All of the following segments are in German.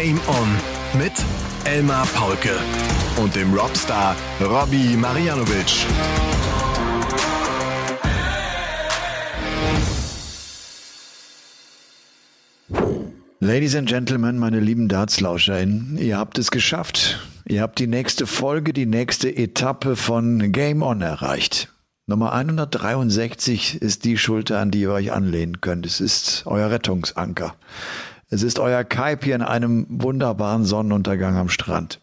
Game On mit Elmar Paulke und dem Robstar Robbie Marianovic. Ladies and Gentlemen, meine lieben DartslauscherInnen, ihr habt es geschafft. Ihr habt die nächste Folge, die nächste Etappe von Game On erreicht. Nummer 163 ist die Schulter, an die ihr euch anlehnen könnt. Es ist euer Rettungsanker. Es ist euer Kaip hier in einem wunderbaren Sonnenuntergang am Strand.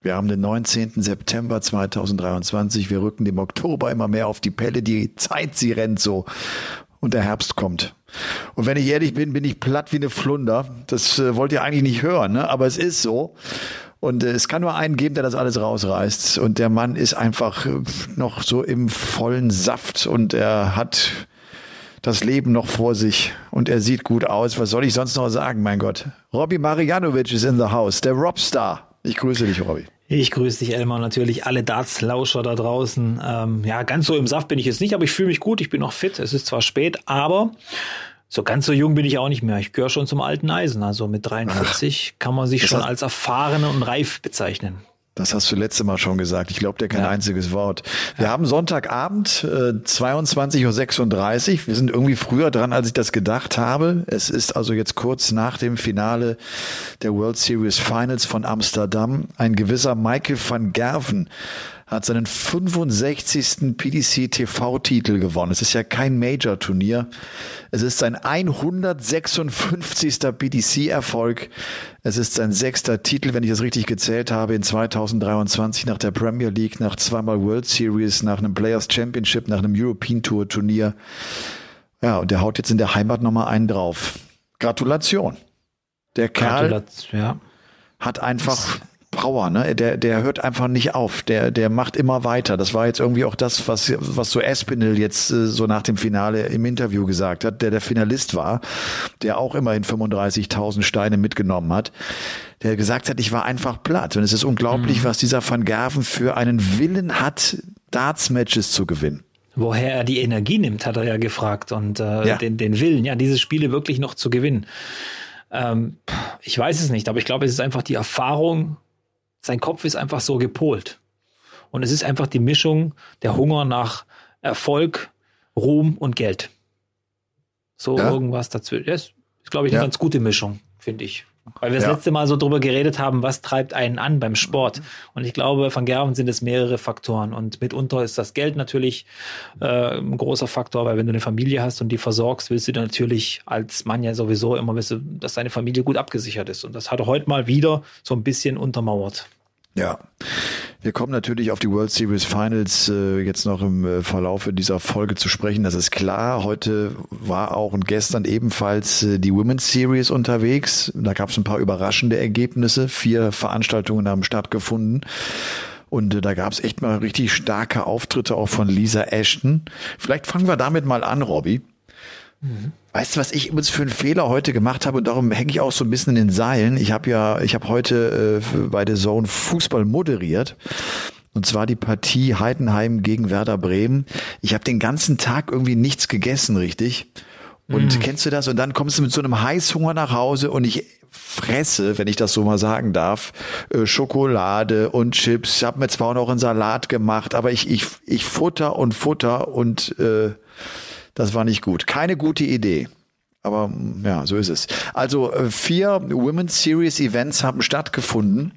Wir haben den 19. September 2023. Wir rücken dem Oktober immer mehr auf die Pelle. Die Zeit, sie rennt so. Und der Herbst kommt. Und wenn ich ehrlich bin, bin ich platt wie eine Flunder. Das äh, wollt ihr eigentlich nicht hören, ne? aber es ist so. Und äh, es kann nur einen geben, der das alles rausreißt. Und der Mann ist einfach äh, noch so im vollen Saft und er hat das Leben noch vor sich und er sieht gut aus. Was soll ich sonst noch sagen, mein Gott? Robby Marianovic ist in the house, der Robstar. Ich grüße dich, Robby. Ich grüße dich, Elmar, natürlich alle Darts-Lauscher da draußen. Ähm, ja, ganz so im Saft bin ich jetzt nicht, aber ich fühle mich gut, ich bin noch fit. Es ist zwar spät, aber so ganz so jung bin ich auch nicht mehr. Ich gehöre schon zum alten Eisen. Also mit 43 Ach, kann man sich schon als erfahren und reif bezeichnen. Das hast du letzte Mal schon gesagt. Ich glaube dir kein ja. einziges Wort. Wir ja. haben Sonntagabend, äh, 22.36 Uhr. Wir sind irgendwie früher dran, als ich das gedacht habe. Es ist also jetzt kurz nach dem Finale der World Series Finals von Amsterdam. Ein gewisser Michael van Gerven hat seinen 65. PDC TV-Titel gewonnen. Es ist ja kein Major-Turnier. Es ist sein 156. PDC-Erfolg. Es ist sein sechster Titel, wenn ich es richtig gezählt habe, in 2023 nach der Premier League, nach zweimal World Series, nach einem Players Championship, nach einem European Tour Turnier. Ja, und der haut jetzt in der Heimat nochmal einen drauf. Gratulation. Der Kerl Gratulation, ja. hat einfach Power, ne? Der, der hört einfach nicht auf. Der, der macht immer weiter. Das war jetzt irgendwie auch das, was, was so Espinel jetzt äh, so nach dem Finale im Interview gesagt hat, der der Finalist war, der auch immerhin 35.000 Steine mitgenommen hat, der gesagt hat, ich war einfach platt. Und es ist unglaublich, mhm. was dieser Van Gerven für einen Willen hat, Darts-Matches zu gewinnen. Woher er die Energie nimmt, hat er ja gefragt und äh, ja. Den, den Willen, ja, diese Spiele wirklich noch zu gewinnen. Ähm, ich weiß es nicht, aber ich glaube, es ist einfach die Erfahrung, sein Kopf ist einfach so gepolt. Und es ist einfach die Mischung der Hunger nach Erfolg, Ruhm und Geld. So ja. irgendwas dazwischen. Das ist, glaube ich, eine ja. ganz gute Mischung, finde ich. Weil wir das ja. letzte Mal so drüber geredet haben, was treibt einen an beim Sport. Und ich glaube, von Gerben sind es mehrere Faktoren. Und mitunter ist das Geld natürlich äh, ein großer Faktor, weil wenn du eine Familie hast und die versorgst, willst du dann natürlich als Mann ja sowieso immer wissen, dass deine Familie gut abgesichert ist. Und das hat er heute mal wieder so ein bisschen untermauert. Ja. Wir kommen natürlich auf die World Series Finals äh, jetzt noch im äh, Verlaufe dieser Folge zu sprechen. Das ist klar. Heute war auch und gestern ebenfalls äh, die Women's Series unterwegs. Da gab es ein paar überraschende Ergebnisse. Vier Veranstaltungen haben stattgefunden. Und äh, da gab es echt mal richtig starke Auftritte auch von Lisa Ashton. Vielleicht fangen wir damit mal an, Robbie. Mhm. Weißt du, was ich übrigens für einen Fehler heute gemacht habe und darum hänge ich auch so ein bisschen in den Seilen. Ich habe ja, ich habe heute äh, bei der Zone Fußball moderiert. Und zwar die Partie Heidenheim gegen Werder Bremen. Ich habe den ganzen Tag irgendwie nichts gegessen, richtig. Und mm. kennst du das? Und dann kommst du mit so einem Heißhunger nach Hause und ich fresse, wenn ich das so mal sagen darf, äh, Schokolade und Chips. Ich habe mir zwar auch noch einen Salat gemacht, aber ich, ich, ich futter und futter und äh, das war nicht gut. Keine gute Idee. Aber ja, so ist es. Also äh, vier Women's Series Events haben stattgefunden.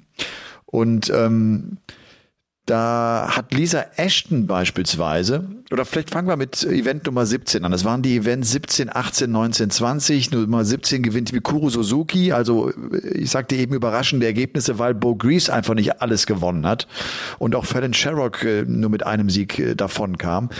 Und ähm, da hat Lisa Ashton beispielsweise, oder vielleicht fangen wir mit Event Nummer 17 an. Das waren die Events 17, 18, 19, 20. Nummer 17 gewinnt Mikuru Suzuki. Also ich sagte eben überraschende Ergebnisse, weil Bo Grease einfach nicht alles gewonnen hat. Und auch Fallon Sherrock äh, nur mit einem Sieg äh, davon kam.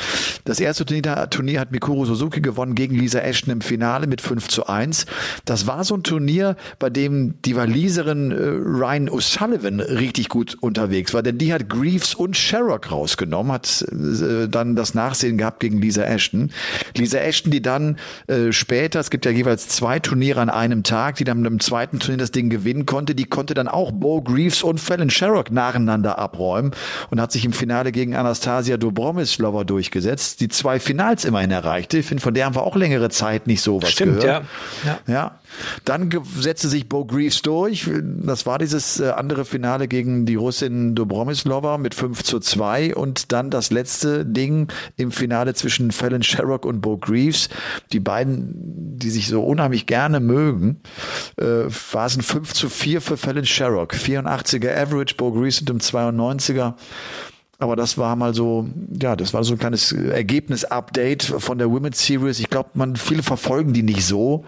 Das erste Turnier, hat Mikuru Suzuki gewonnen gegen Lisa Ashton im Finale mit 5 zu 1. Das war so ein Turnier, bei dem die Waliserin äh, Ryan O'Sullivan richtig gut unterwegs war, denn die hat Grease Reeves und Sherrock rausgenommen, hat äh, dann das Nachsehen gehabt gegen Lisa Ashton. Lisa Ashton, die dann äh, später, es gibt ja jeweils zwei Turniere an einem Tag, die dann im zweiten Turnier das Ding gewinnen konnte, die konnte dann auch Bo Greaves und Fallon Sherrock nacheinander abräumen und hat sich im Finale gegen Anastasia Dobromislova durchgesetzt, die zwei Finals immerhin erreichte. Ich finde, von der haben wir auch längere Zeit nicht so was Stimmt, gehört. Ja. ja. ja. Dann setzte sich Bo Greaves durch. Das war dieses äh, andere Finale gegen die Russin Dobromislova mit 5 zu 2 und dann das letzte Ding im Finale zwischen Fallon Sherrock und Bo Greaves. Die beiden, die sich so unheimlich gerne mögen, äh, war es ein 5 zu 4 für Fallon Sherrock. 84er Average, Bo Greaves mit dem 92er. Aber das war mal so, ja, das war so ein kleines Ergebnis-Update von der Women's Series. Ich glaube, man viele verfolgen die nicht so.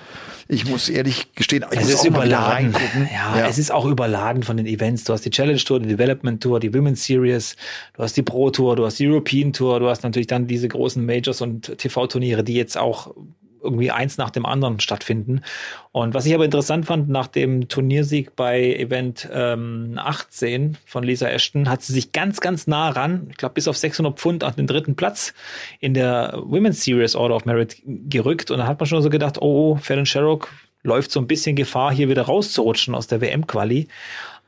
Ich muss ehrlich gestehen, ich es muss ist überladen. Ja, ja, es ist auch überladen von den Events. Du hast die Challenge Tour, die Development Tour, die Women's Series, du hast die Pro Tour, du hast die European Tour, du hast natürlich dann diese großen Majors und TV-Turniere, die jetzt auch irgendwie eins nach dem anderen stattfinden. Und was ich aber interessant fand, nach dem Turniersieg bei Event ähm, 18 von Lisa Ashton, hat sie sich ganz, ganz nah ran, ich glaube bis auf 600 Pfund auf den dritten Platz in der Women's Series Order of Merit gerückt. Und da hat man schon so gedacht, oh, oh Fallon Sherrock läuft so ein bisschen Gefahr, hier wieder rauszurutschen aus der WM-Quali.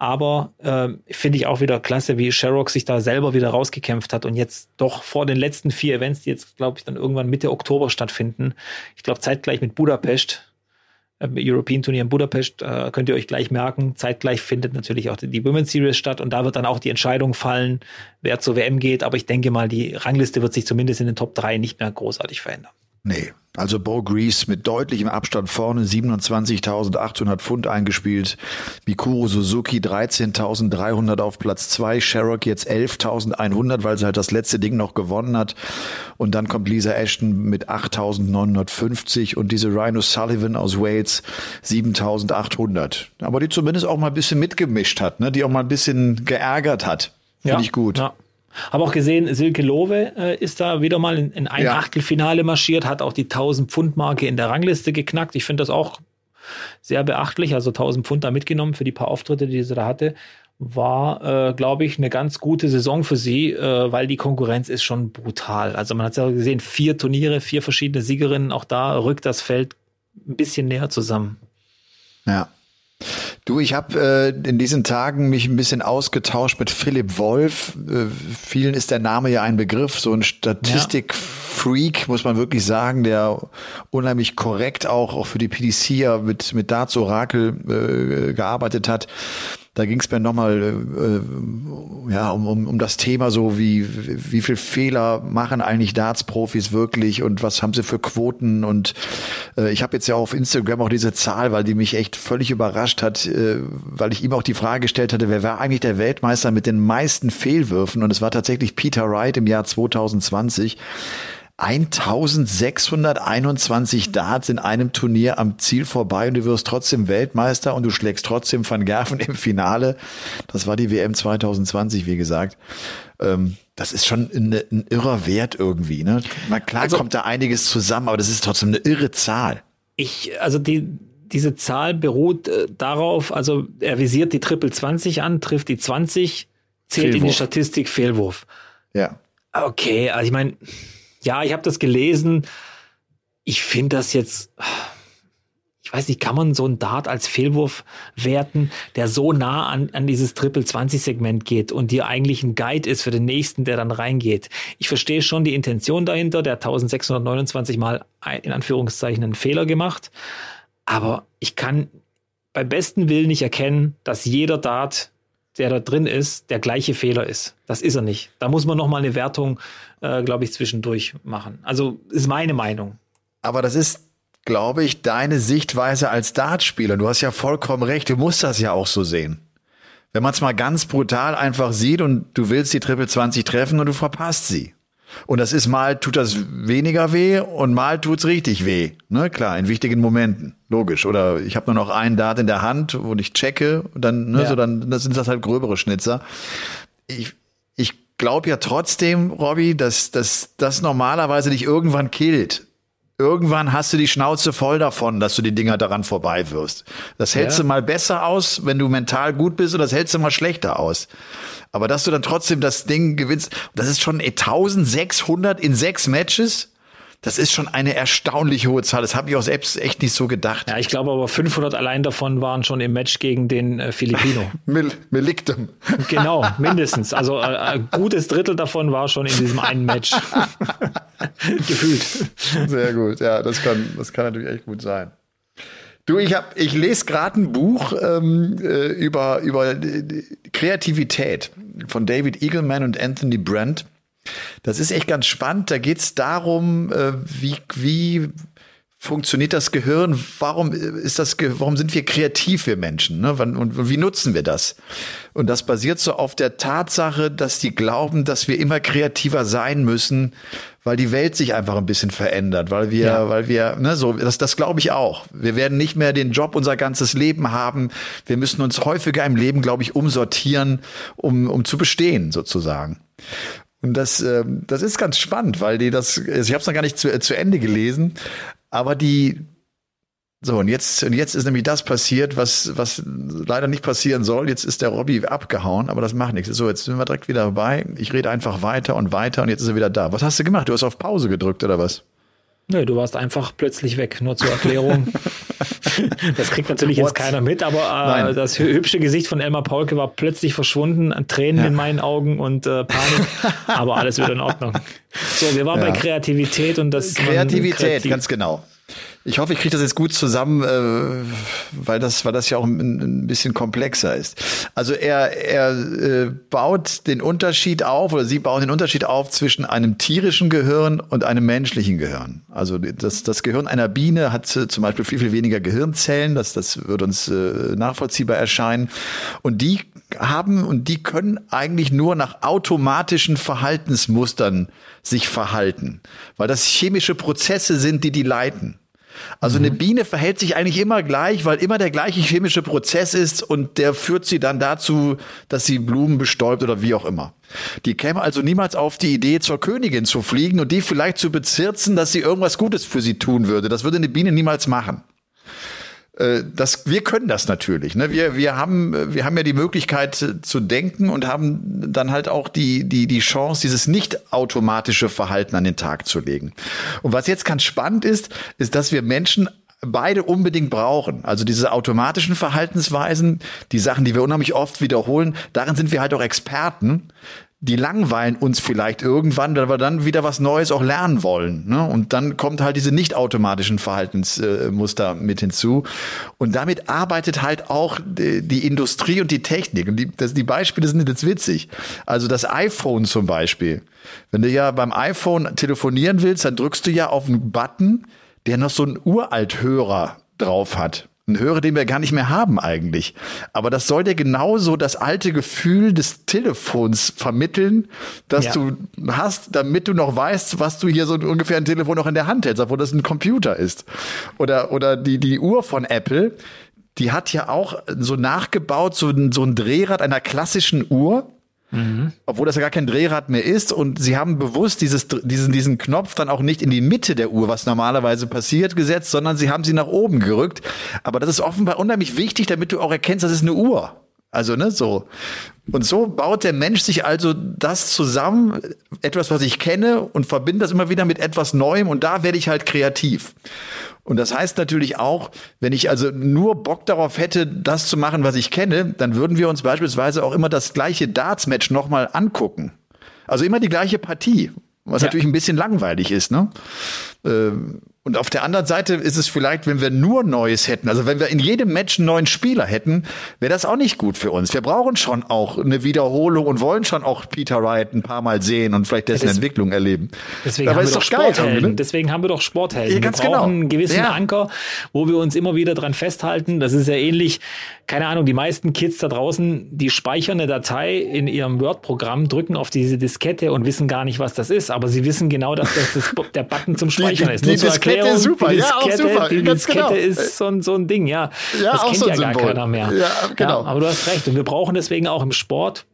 Aber äh, finde ich auch wieder klasse, wie Sherrock sich da selber wieder rausgekämpft hat und jetzt doch vor den letzten vier Events, die jetzt, glaube ich, dann irgendwann Mitte Oktober stattfinden, ich glaube zeitgleich mit Budapest, äh, European Turnier in Budapest, äh, könnt ihr euch gleich merken. Zeitgleich findet natürlich auch die Women's Series statt und da wird dann auch die Entscheidung fallen, wer zur WM geht. Aber ich denke mal, die Rangliste wird sich zumindest in den Top 3 nicht mehr großartig verändern. Nee, also Bo Grease mit deutlichem Abstand vorne, 27.800 Pfund eingespielt. Mikuro Suzuki 13.300 auf Platz zwei. Sherrock jetzt 11.100, weil sie halt das letzte Ding noch gewonnen hat. Und dann kommt Lisa Ashton mit 8.950 und diese Rhino Sullivan aus Wales 7.800. Aber die zumindest auch mal ein bisschen mitgemischt hat, ne? die auch mal ein bisschen geärgert hat. Finde ja, ich gut. Ja. Habe auch gesehen, Silke Lowe äh, ist da wieder mal in, in ein ja. Achtelfinale marschiert, hat auch die 1000 Pfund Marke in der Rangliste geknackt. Ich finde das auch sehr beachtlich. Also 1000 Pfund da mitgenommen für die paar Auftritte, die sie da hatte. War, äh, glaube ich, eine ganz gute Saison für sie, äh, weil die Konkurrenz ist schon brutal. Also man hat ja gesehen, vier Turniere, vier verschiedene Siegerinnen. Auch da rückt das Feld ein bisschen näher zusammen. Ja, Du, ich habe äh, in diesen Tagen mich ein bisschen ausgetauscht mit Philipp Wolf. Äh, vielen ist der Name ja ein Begriff, so ein Statistikfreak, muss man wirklich sagen, der unheimlich korrekt auch, auch für die PDC ja mit, mit Darts Orakel äh, gearbeitet hat. Da ging es mir nochmal äh, ja, um, um, um das Thema so, wie, wie viel Fehler machen eigentlich Darts-Profis wirklich und was haben sie für Quoten und äh, ich habe jetzt ja auf Instagram auch diese Zahl, weil die mich echt völlig überrascht hat, äh, weil ich ihm auch die Frage gestellt hatte, wer war eigentlich der Weltmeister mit den meisten Fehlwürfen und es war tatsächlich Peter Wright im Jahr 2020. 1621 Darts in einem Turnier am Ziel vorbei und du wirst trotzdem Weltmeister und du schlägst trotzdem Van Gerven im Finale. Das war die WM 2020, wie gesagt. Ähm, das ist schon ein, ein irrer Wert irgendwie. Ne? Na klar also, kommt da einiges zusammen, aber das ist trotzdem eine irre Zahl. Ich, also die, diese Zahl beruht äh, darauf, also er visiert die Triple 20 an, trifft die 20, zählt Fehlwurf. in die Statistik Fehlwurf. Ja. Okay, also ich meine, ja, ich habe das gelesen. Ich finde das jetzt, ich weiß nicht, kann man so einen Dart als Fehlwurf werten, der so nah an, an dieses Triple-20-Segment geht und dir eigentlich ein Guide ist für den nächsten, der dann reingeht. Ich verstehe schon die Intention dahinter, der 1629 Mal in Anführungszeichen einen Fehler gemacht, aber ich kann beim besten Willen nicht erkennen, dass jeder Dart der da drin ist, der gleiche Fehler ist. Das ist er nicht. Da muss man noch mal eine Wertung, äh, glaube ich, zwischendurch machen. Also ist meine Meinung. Aber das ist, glaube ich, deine Sichtweise als Dartspieler. Du hast ja vollkommen recht. Du musst das ja auch so sehen. Wenn man es mal ganz brutal einfach sieht und du willst die Triple 20 treffen und du verpasst sie. Und das ist mal tut das weniger weh und mal tut's richtig weh. Ne, klar, in wichtigen Momenten. Logisch. Oder ich habe nur noch einen Dart in der Hand, wo ich checke, und dann, ne, ja. so dann das sind das halt gröbere Schnitzer. Ich, ich glaube ja trotzdem, Robby, dass, dass das normalerweise dich irgendwann killt. Irgendwann hast du die Schnauze voll davon, dass du die Dinger daran vorbei wirst. Das hältst ja. du mal besser aus, wenn du mental gut bist, und das hältst du mal schlechter aus. Aber dass du dann trotzdem das Ding gewinnst, das ist schon 1600 in sechs Matches. Das ist schon eine erstaunlich hohe Zahl. Das habe ich auch selbst echt nicht so gedacht. Ja, ich glaube aber 500 allein davon waren schon im Match gegen den äh, Filipino. Mil Meliktum. Genau, mindestens. Also äh, ein gutes Drittel davon war schon in diesem einen Match. Gefühlt. Sehr gut. Ja, das kann, das kann natürlich echt gut sein. Du, ich hab, ich lese gerade ein Buch ähm, äh, über über Kreativität von David Eagleman und Anthony Brandt. Das ist echt ganz spannend. Da geht es darum, äh, wie, wie funktioniert das Gehirn? Warum ist das, warum sind wir kreativ, wir Menschen? Ne? Und wie nutzen wir das? Und das basiert so auf der Tatsache, dass die glauben, dass wir immer kreativer sein müssen, weil die Welt sich einfach ein bisschen verändert, weil wir, ja. weil wir, ne, so, das, das glaube ich auch. Wir werden nicht mehr den Job unser ganzes Leben haben. Wir müssen uns häufiger im Leben, glaube ich, umsortieren, um, um zu bestehen, sozusagen. Und das, äh, das ist ganz spannend, weil die das, also ich habe es noch gar nicht zu, zu Ende gelesen, aber die, so, und jetzt, und jetzt ist nämlich das passiert, was, was leider nicht passieren soll. Jetzt ist der Robby abgehauen, aber das macht nichts. So, jetzt sind wir direkt wieder dabei. Ich rede einfach weiter und weiter und jetzt ist er wieder da. Was hast du gemacht? Du hast auf Pause gedrückt oder was? Nö, du warst einfach plötzlich weg, nur zur Erklärung. das kriegt natürlich What? jetzt keiner mit, aber äh, das hübsche Gesicht von Elmar Paulke war plötzlich verschwunden, Tränen ja. in meinen Augen und äh, Panik, aber alles wieder in Ordnung. So, wir waren ja. bei Kreativität und das. Kreativität, kreativ ganz genau. Ich hoffe, ich kriege das jetzt gut zusammen, äh, weil das, weil das ja auch ein, ein bisschen komplexer ist. Also er, er äh, baut den Unterschied auf oder sie bauen den Unterschied auf zwischen einem tierischen Gehirn und einem menschlichen Gehirn. Also das, das Gehirn einer Biene hat äh, zum Beispiel viel, viel weniger Gehirnzellen. Das, das wird uns äh, nachvollziehbar erscheinen. Und die haben und die können eigentlich nur nach automatischen Verhaltensmustern sich verhalten, weil das chemische Prozesse sind, die die leiten. Also mhm. eine Biene verhält sich eigentlich immer gleich, weil immer der gleiche chemische Prozess ist und der führt sie dann dazu, dass sie Blumen bestäubt oder wie auch immer. Die käme also niemals auf die Idee, zur Königin zu fliegen und die vielleicht zu bezirzen, dass sie irgendwas Gutes für sie tun würde. Das würde eine Biene niemals machen. Äh, das, wir können das natürlich. Ne? Wir, wir, haben, wir haben ja die Möglichkeit zu denken und haben dann halt auch die, die, die Chance, dieses nicht automatische Verhalten an den Tag zu legen. Und was jetzt ganz spannend ist, ist, dass wir Menschen beide unbedingt brauchen. Also diese automatischen Verhaltensweisen, die Sachen, die wir unheimlich oft wiederholen, darin sind wir halt auch Experten die langweilen uns vielleicht irgendwann, weil wir dann wieder was Neues auch lernen wollen. Ne? Und dann kommt halt diese nicht automatischen Verhaltensmuster mit hinzu. Und damit arbeitet halt auch die, die Industrie und die Technik. Und die, das, die Beispiele sind jetzt witzig. Also das iPhone zum Beispiel. Wenn du ja beim iPhone telefonieren willst, dann drückst du ja auf einen Button, der noch so einen Uralthörer drauf hat. Ein Hörer, den wir gar nicht mehr haben eigentlich. Aber das soll dir genauso das alte Gefühl des Telefons vermitteln, das ja. du hast, damit du noch weißt, was du hier so ungefähr ein Telefon noch in der Hand hältst, obwohl das ein Computer ist. Oder, oder die, die Uhr von Apple, die hat ja auch so nachgebaut, so so ein Drehrad einer klassischen Uhr Mhm. Obwohl das ja gar kein Drehrad mehr ist. Und sie haben bewusst dieses, diesen, diesen Knopf dann auch nicht in die Mitte der Uhr, was normalerweise passiert, gesetzt, sondern sie haben sie nach oben gerückt. Aber das ist offenbar unheimlich wichtig, damit du auch erkennst, das ist eine Uhr. Also, ne, so. Und so baut der Mensch sich also das zusammen, etwas, was ich kenne, und verbindet das immer wieder mit etwas Neuem, und da werde ich halt kreativ. Und das heißt natürlich auch, wenn ich also nur Bock darauf hätte, das zu machen, was ich kenne, dann würden wir uns beispielsweise auch immer das gleiche Darts-Match nochmal angucken. Also immer die gleiche Partie, was ja. natürlich ein bisschen langweilig ist, ne? Ähm, und auf der anderen Seite ist es vielleicht, wenn wir nur Neues hätten, also wenn wir in jedem Match einen neuen Spieler hätten, wäre das auch nicht gut für uns. Wir brauchen schon auch eine Wiederholung und wollen schon auch Peter Wright ein paar Mal sehen und vielleicht dessen ja, Entwicklung erleben. Deswegen haben wir doch Sporthelden. Geil, ne? Deswegen haben wir doch Sporthelden. Ja, ganz wir brauchen genau. einen gewissen ja. Anker, wo wir uns immer wieder dran festhalten. Das ist ja ähnlich, keine Ahnung, die meisten Kids da draußen, die speichern eine Datei in ihrem Word-Programm, drücken auf diese Diskette und wissen gar nicht, was das ist. Aber sie wissen genau, dass das, das der Button zum Speichern die, die, ist. Die Erklärung, ist super, die ja, auch super. Die Diskette genau. ist so ein, so ein Ding, ja. ja das kennt so ja gar keiner mehr. Ja, genau. Ja, aber du hast recht. Und wir brauchen deswegen auch im Sport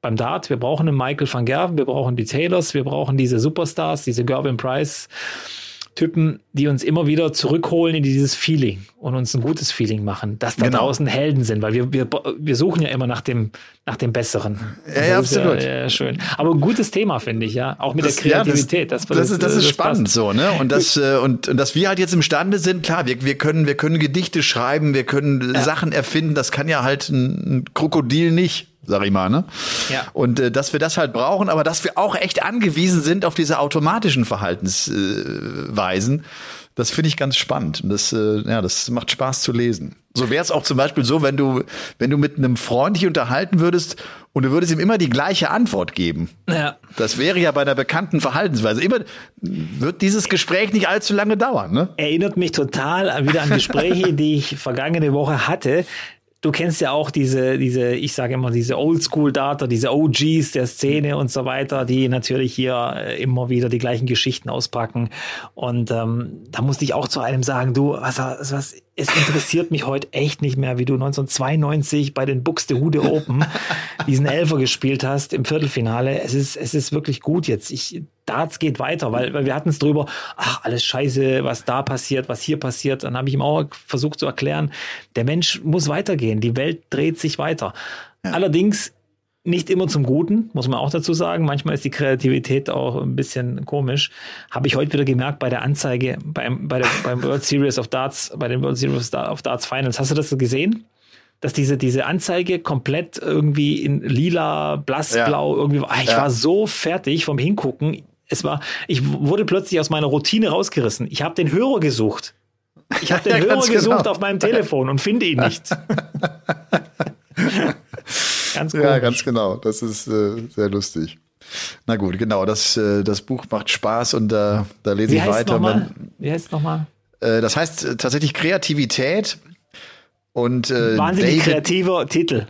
beim Dart, wir brauchen einen Michael van Gerven, wir brauchen die Taylors, wir brauchen diese Superstars, diese Gervin Price Typen, die uns immer wieder zurückholen in dieses Feeling und uns ein gutes Feeling machen, dass da genau. draußen Helden sind, weil wir, wir, wir suchen ja immer nach dem, nach dem Besseren. Ja, ja absolut. Ja, ja, schön. Aber ein gutes Thema, finde ich, ja. Auch mit das, der Kreativität. das, das, das, ist, das ist spannend passt. so, ne? Und das, äh, und, und dass wir halt jetzt imstande sind, klar, wir, wir können, wir können Gedichte schreiben, wir können Sachen erfinden, das kann ja halt ein, ein Krokodil nicht sag ich mal, ne? Ja. Und äh, dass wir das halt brauchen, aber dass wir auch echt angewiesen sind auf diese automatischen Verhaltensweisen, äh, das finde ich ganz spannend. Und das, äh, ja, das macht Spaß zu lesen. So wäre es auch zum Beispiel so, wenn du, wenn du mit einem Freund dich unterhalten würdest und du würdest ihm immer die gleiche Antwort geben. Ja. Das wäre ja bei einer bekannten Verhaltensweise. Immer wird dieses Gespräch nicht allzu lange dauern, ne? Erinnert mich total wieder an Gespräche, die ich vergangene Woche hatte du kennst ja auch diese, diese, ich sage immer, diese Oldschool-Data, diese OGs der Szene und so weiter, die natürlich hier äh, immer wieder die gleichen Geschichten auspacken. Und ähm, da musste ich auch zu einem sagen, du, was, was, es interessiert mich heute echt nicht mehr, wie du 1992 bei den Buxtehude Open diesen Elfer gespielt hast im Viertelfinale. Es ist, es ist wirklich gut jetzt. Ich, Darts geht weiter, weil, weil wir hatten es drüber, ach, alles scheiße, was da passiert, was hier passiert. Dann habe ich ihm auch versucht zu erklären, der Mensch muss weitergehen, die Welt dreht sich weiter. Ja. Allerdings nicht immer zum Guten, muss man auch dazu sagen. Manchmal ist die Kreativität auch ein bisschen komisch. Habe ich heute wieder gemerkt bei der Anzeige beim, bei der, beim World Series of Darts, bei den World Series of Darts Finals. Hast du das gesehen? Dass diese, diese Anzeige komplett irgendwie in lila, blassblau ja. irgendwie war. Ich ja. war so fertig vom Hingucken. Es war, ich wurde plötzlich aus meiner Routine rausgerissen. Ich habe den Hörer gesucht. Ich habe den ja, Hörer gesucht genau. auf meinem Telefon und finde ihn nicht. Ganz Ja, ganz genau. Das ist äh, sehr lustig. Na gut, genau. Das, äh, das Buch macht Spaß und äh, da lese Wie ich weiter. Man, Wie heißt es nochmal? Äh, das heißt äh, tatsächlich Kreativität und äh, Wahnsinnig David, kreativer Titel.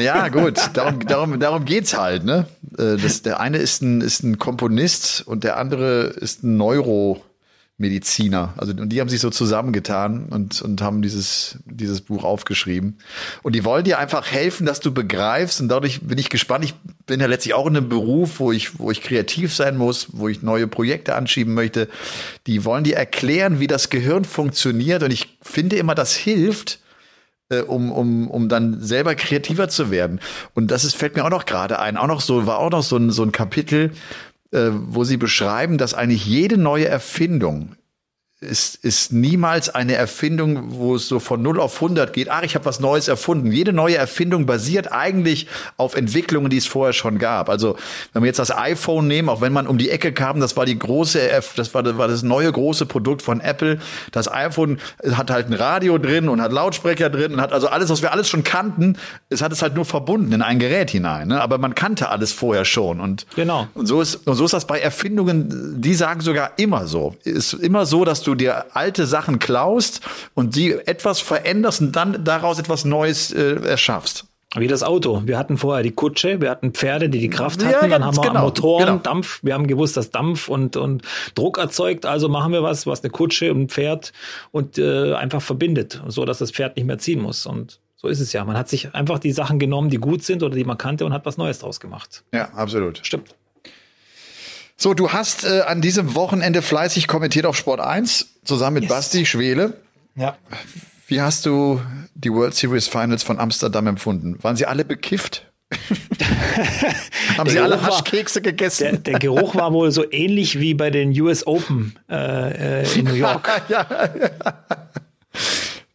Ja, gut, darum, darum, darum geht's halt, ne? Äh, das, der eine ist ein, ist ein Komponist und der andere ist ein Neuro, Mediziner. Also und die haben sich so zusammengetan und, und haben dieses, dieses Buch aufgeschrieben. Und die wollen dir einfach helfen, dass du begreifst. Und dadurch bin ich gespannt. Ich bin ja letztlich auch in einem Beruf, wo ich, wo ich kreativ sein muss, wo ich neue Projekte anschieben möchte. Die wollen dir erklären, wie das Gehirn funktioniert. Und ich finde immer, das hilft, äh, um, um, um dann selber kreativer zu werden. Und das ist, fällt mir auch noch gerade ein. Auch noch so, war auch noch so ein, so ein Kapitel, äh, wo sie beschreiben, dass eigentlich jede neue Erfindung ist, ist niemals eine Erfindung, wo es so von 0 auf 100 geht. Ach, ich habe was Neues erfunden. Jede neue Erfindung basiert eigentlich auf Entwicklungen, die es vorher schon gab. Also wenn wir jetzt das iPhone nehmen, auch wenn man um die Ecke kam, das war die große, das war, das war das neue große Produkt von Apple. Das iPhone hat halt ein Radio drin und hat Lautsprecher drin und hat also alles, was wir alles schon kannten, es hat es halt nur verbunden in ein Gerät hinein. Ne? Aber man kannte alles vorher schon. Und, genau. und so ist, und so ist das bei Erfindungen, die sagen sogar immer so. Ist immer so, dass du dir alte Sachen klaust und die etwas veränderst und dann daraus etwas Neues äh, erschaffst. Wie das Auto. Wir hatten vorher die Kutsche, wir hatten Pferde, die die Kraft hatten, ja, dann haben wir genau, Motoren, genau. Dampf. Wir haben gewusst, dass Dampf und, und Druck erzeugt, also machen wir was, was eine Kutsche und ein Pferd und äh, einfach verbindet, so dass das Pferd nicht mehr ziehen muss. Und so ist es ja. Man hat sich einfach die Sachen genommen, die gut sind oder die man kannte und hat was Neues draus gemacht. Ja, absolut. Stimmt. So, du hast äh, an diesem Wochenende fleißig kommentiert auf Sport 1 zusammen mit yes. Basti Schwele. Ja. Wie hast du die World Series Finals von Amsterdam empfunden? Waren sie alle bekifft? Haben sie alle Haschkekse gegessen? Der, der, Geruch war wohl so ähnlich wie bei den US Open äh, äh, in New York. ja, ja, ja.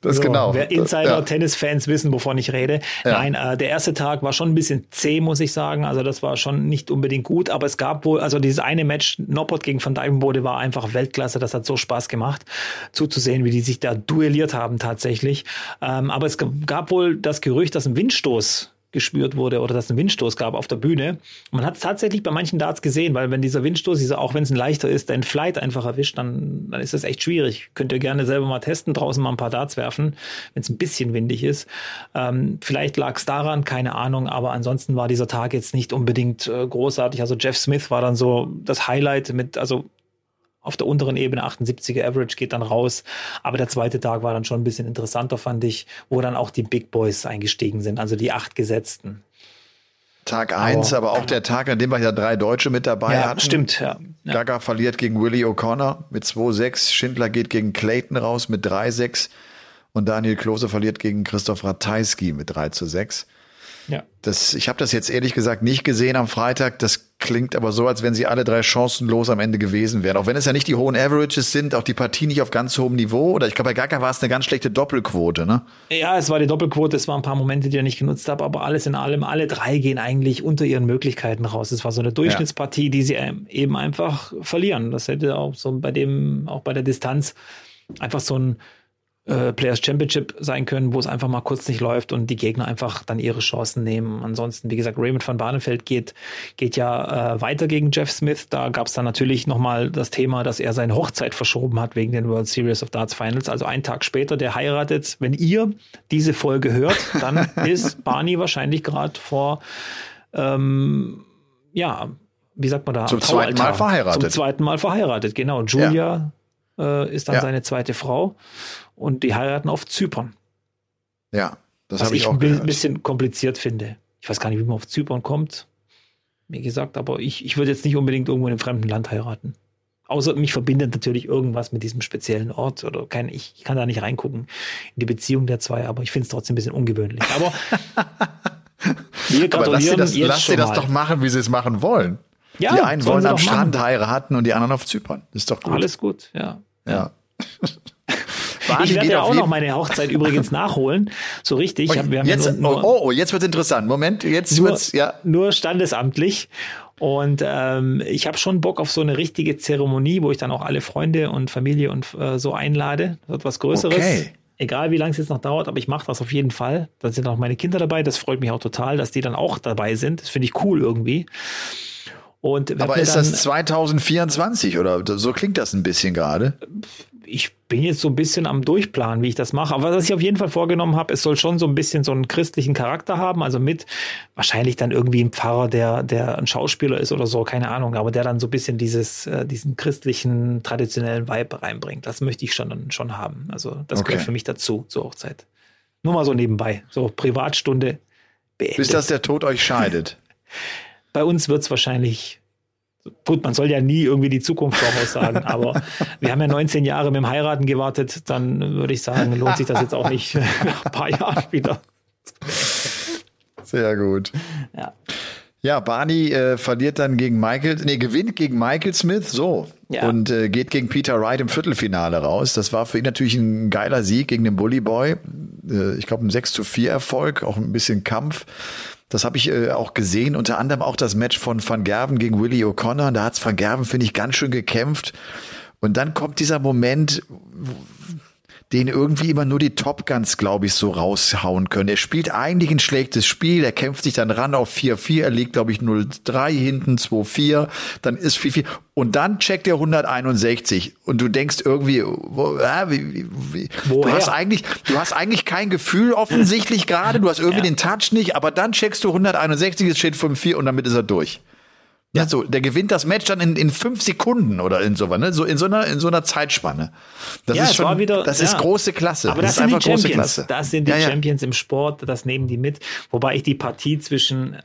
Das so, genau. Wer Insider-Tennis-Fans wissen, wovon ich rede. Ja. Nein, äh, der erste Tag war schon ein bisschen zäh, muss ich sagen. Also das war schon nicht unbedingt gut, aber es gab wohl, also dieses eine Match, Noppert gegen Van Dijvenbode war einfach Weltklasse. Das hat so Spaß gemacht, zuzusehen, wie die sich da duelliert haben tatsächlich. Ähm, aber es gab wohl das Gerücht, dass ein Windstoß gespürt wurde oder dass es einen Windstoß gab auf der Bühne. man hat es tatsächlich bei manchen Darts gesehen, weil wenn dieser Windstoß, dieser, auch wenn es ein leichter ist, dein Flight einfach erwischt, dann, dann ist das echt schwierig. Könnt ihr gerne selber mal testen, draußen mal ein paar Darts werfen, wenn es ein bisschen windig ist. Ähm, vielleicht lag es daran, keine Ahnung, aber ansonsten war dieser Tag jetzt nicht unbedingt äh, großartig. Also Jeff Smith war dann so das Highlight mit, also auf der unteren Ebene 78er Average geht dann raus. Aber der zweite Tag war dann schon ein bisschen interessanter, fand ich, wo dann auch die Big Boys eingestiegen sind, also die acht Gesetzten. Tag eins, aber, aber auch der Tag, an dem wir ja drei Deutsche mit dabei ja, hatten. Stimmt, ja. ja. Gaga verliert gegen Willie O'Connor mit 2-6. Schindler geht gegen Clayton raus mit 3-6. Und Daniel Klose verliert gegen Christoph Ratajski mit 3 zu 6. Ja. Das, ich habe das jetzt ehrlich gesagt nicht gesehen am Freitag. Das klingt aber so, als wenn sie alle drei chancenlos am Ende gewesen wären. Auch wenn es ja nicht die hohen Averages sind, auch die Partie nicht auf ganz hohem Niveau. Oder ich glaube, bei Gaga war es eine ganz schlechte Doppelquote, ne? Ja, es war die Doppelquote. Es waren ein paar Momente, die er nicht genutzt hat. Aber alles in allem, alle drei gehen eigentlich unter ihren Möglichkeiten raus. Es war so eine Durchschnittspartie, die sie eben einfach verlieren. Das hätte auch so bei dem, auch bei der Distanz einfach so ein äh, Players Championship sein können, wo es einfach mal kurz nicht läuft und die Gegner einfach dann ihre Chancen nehmen. Ansonsten, wie gesagt, Raymond van Barneveld geht, geht ja äh, weiter gegen Jeff Smith. Da gab es dann natürlich nochmal das Thema, dass er seine Hochzeit verschoben hat wegen den World Series of Darts Finals. Also einen Tag später, der heiratet. Wenn ihr diese Folge hört, dann ist Barney wahrscheinlich gerade vor, ähm, ja, wie sagt man da? Zum zweiten Mal verheiratet. Zum zweiten Mal verheiratet, genau. Julia ja. äh, ist dann ja. seine zweite Frau und die heiraten auf Zypern. Ja, das habe ich, ich auch ein bisschen kompliziert finde. Ich weiß gar nicht, wie man auf Zypern kommt. Wie gesagt, aber ich, ich würde jetzt nicht unbedingt irgendwo in einem fremden Land heiraten. Außer mich verbindet natürlich irgendwas mit diesem speziellen Ort oder kein, ich, ich kann da nicht reingucken in die Beziehung der zwei, aber ich finde es trotzdem ein bisschen ungewöhnlich. Aber wir gratulieren aber lass sie das, lass sie das doch machen, wie sie es machen wollen. Ja, die einen wollen am Strand heiraten und die anderen auf Zypern. ist doch gut. Alles gut, ja. Ja. ich werde ja auch noch meine Hochzeit übrigens nachholen. So richtig. Oh, hab, jetzt, nur, oh, oh, jetzt wird interessant. Moment, jetzt nur, wird's, ja. Nur standesamtlich. Und ähm, ich habe schon Bock auf so eine richtige Zeremonie, wo ich dann auch alle Freunde und Familie und äh, so einlade. Das wird was Größeres. Okay. Egal wie lange es jetzt noch dauert, aber ich mache das auf jeden Fall. Da sind auch meine Kinder dabei. Das freut mich auch total, dass die dann auch dabei sind. Das finde ich cool irgendwie. Und aber ist das 2024 oder so klingt das ein bisschen gerade? Ich bin jetzt so ein bisschen am Durchplanen, wie ich das mache. Aber was ich auf jeden Fall vorgenommen habe, es soll schon so ein bisschen so einen christlichen Charakter haben. Also mit wahrscheinlich dann irgendwie ein Pfarrer, der, der ein Schauspieler ist oder so, keine Ahnung, aber der dann so ein bisschen dieses, äh, diesen christlichen, traditionellen Vibe reinbringt. Das möchte ich schon, schon haben. Also das okay. gehört für mich dazu zur Hochzeit. Nur mal so nebenbei. So Privatstunde beendet. Bis dass der Tod euch scheidet. Bei uns wird es wahrscheinlich Gut, man soll ja nie irgendwie die Zukunft voraussagen, aber wir haben ja 19 Jahre mit dem Heiraten gewartet, dann würde ich sagen, lohnt sich das jetzt auch nicht nach ein paar Jahren wieder. Sehr gut. Ja. Ja, Barney äh, verliert dann gegen Michael, nee, gewinnt gegen Michael Smith, so. Ja. Und äh, geht gegen Peter Wright im Viertelfinale raus. Das war für ihn natürlich ein geiler Sieg gegen den Bully Boy. Äh, ich glaube, ein 6 zu 4 Erfolg, auch ein bisschen Kampf. Das habe ich äh, auch gesehen, unter anderem auch das Match von Van Gerven gegen Willie O'Connor. Da hat's Van Gerven, finde ich, ganz schön gekämpft. Und dann kommt dieser Moment, den irgendwie immer nur die Top Guns, glaube ich, so raushauen können. Er spielt eigentlich ein schlechtes Spiel, er kämpft sich dann ran auf 4-4, er liegt, glaube ich, 0-3 hinten, 2-4, dann ist 4-4 und dann checkt er 161 und du denkst irgendwie, wo, äh, wie, wie, du hast eigentlich, du hast eigentlich kein Gefühl offensichtlich gerade, du hast irgendwie ja. den Touch nicht, aber dann checkst du 161, es steht 5-4 und damit ist er durch. Ja, so, der gewinnt das Match dann in, in fünf Sekunden oder in so, ne? so in so einer, in so einer Zeitspanne. Das ja, ist schon, wieder, das ja. ist große Klasse. Aber das, das sind die Champions. Das sind die ja, Champions im Sport, das nehmen die mit. Wobei ich die Partie zwischen,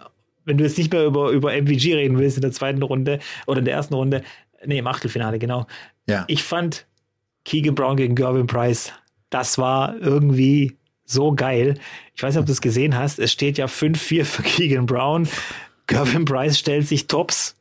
wenn du jetzt nicht mehr über, über MVG reden willst in der zweiten Runde oder in der ersten Runde, nee, im Achtelfinale, genau. Ja. Ich fand Keegan Brown gegen Gervin Price, das war irgendwie so geil. Ich weiß nicht, ob du es gesehen hast. Es steht ja 5-4 für Keegan Brown. Gervin Price stellt sich tops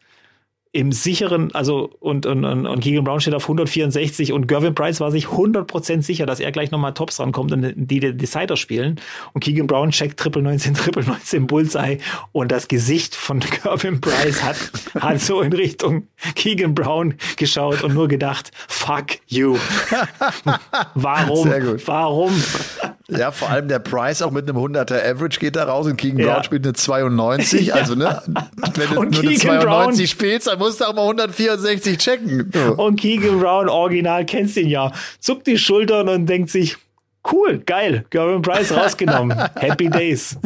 im sicheren, also und, und, und, und Keegan Brown steht auf 164 und Gervin Price war sich 100% sicher, dass er gleich nochmal Tops rankommt und die die Decider spielen. Und Keegan Brown checkt Triple 19, Triple 19 Bullseye und das Gesicht von Gervin Price hat, hat so in Richtung Keegan Brown geschaut und nur gedacht, fuck you. Warum? Warum? Ja, vor allem der Price auch mit einem 100er Average geht da raus und Keegan ja. Brown spielt eine 92. Ja. Also, ne, wenn du und nur Keegan eine 92 Brown, spielst, dann musst du auch mal 164 checken. So. Und Keegan Brown, original, kennst ihn ja, zuckt die Schultern und denkt sich, cool, geil, Gervin Price rausgenommen. Happy Days.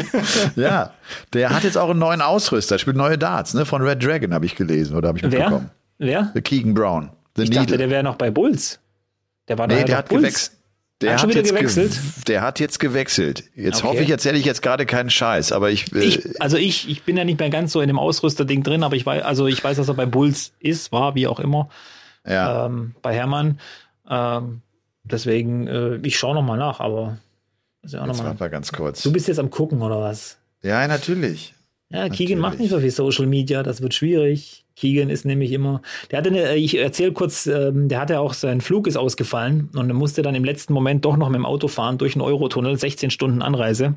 ja, der hat jetzt auch einen neuen Ausrüster, spielt neue Darts, ne, von Red Dragon habe ich gelesen oder habe ich mitbekommen. Wer? The Keegan Brown. The ich Needle. dachte, der wäre noch bei Bulls. Der war nee, der hat Bulls. gewechselt. Der hat, hat jetzt gewechselt. der hat jetzt der hat, jetzt gewechselt. Jetzt okay. hoffe ich, erzähle ich jetzt gerade keinen Scheiß, aber ich, äh, ich, also ich, ich bin ja nicht mehr ganz so in dem Ausrüster-Ding drin, aber ich weiß, also ich weiß, dass er bei Bulls ist, war, wie auch immer. Ja. Ähm, bei Hermann. Ähm, deswegen, äh, ich schaue noch mal nach, aber ja auch jetzt noch mal. ganz kurz. Du bist jetzt am gucken oder was? Ja, natürlich. Ja, Keegan macht nicht so viel Social Media, das wird schwierig. Keegan ist nämlich immer, der hatte eine, ich erzähle kurz, ähm, der hatte auch, sein Flug ist ausgefallen und er musste dann im letzten Moment doch noch mit dem Auto fahren durch den Eurotunnel, 16 Stunden Anreise,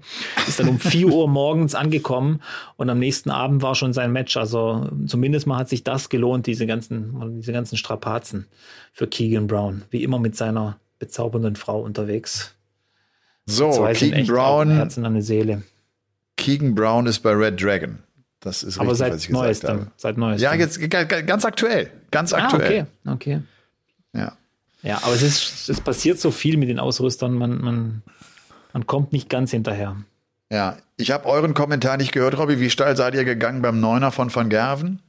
ist dann um 4 Uhr morgens angekommen und am nächsten Abend war schon sein Match. Also zumindest mal hat sich das gelohnt, diese ganzen, diese ganzen Strapazen für Keegan Brown. Wie immer mit seiner bezaubernden Frau unterwegs. So, Keegan Brown. Herz und eine Seele. Keegan Brown ist bei Red Dragon. Das ist Aber richtig, seit neuestem. Seit neuestem. Ja, jetzt ganz aktuell. Ganz aktuell. Ah, okay. okay. Ja. Ja, aber es ist, es passiert so viel mit den Ausrüstern, man, man, man kommt nicht ganz hinterher. Ja, ich habe euren Kommentar nicht gehört, Robby. Wie steil seid ihr gegangen beim Neuner von Van Gerven?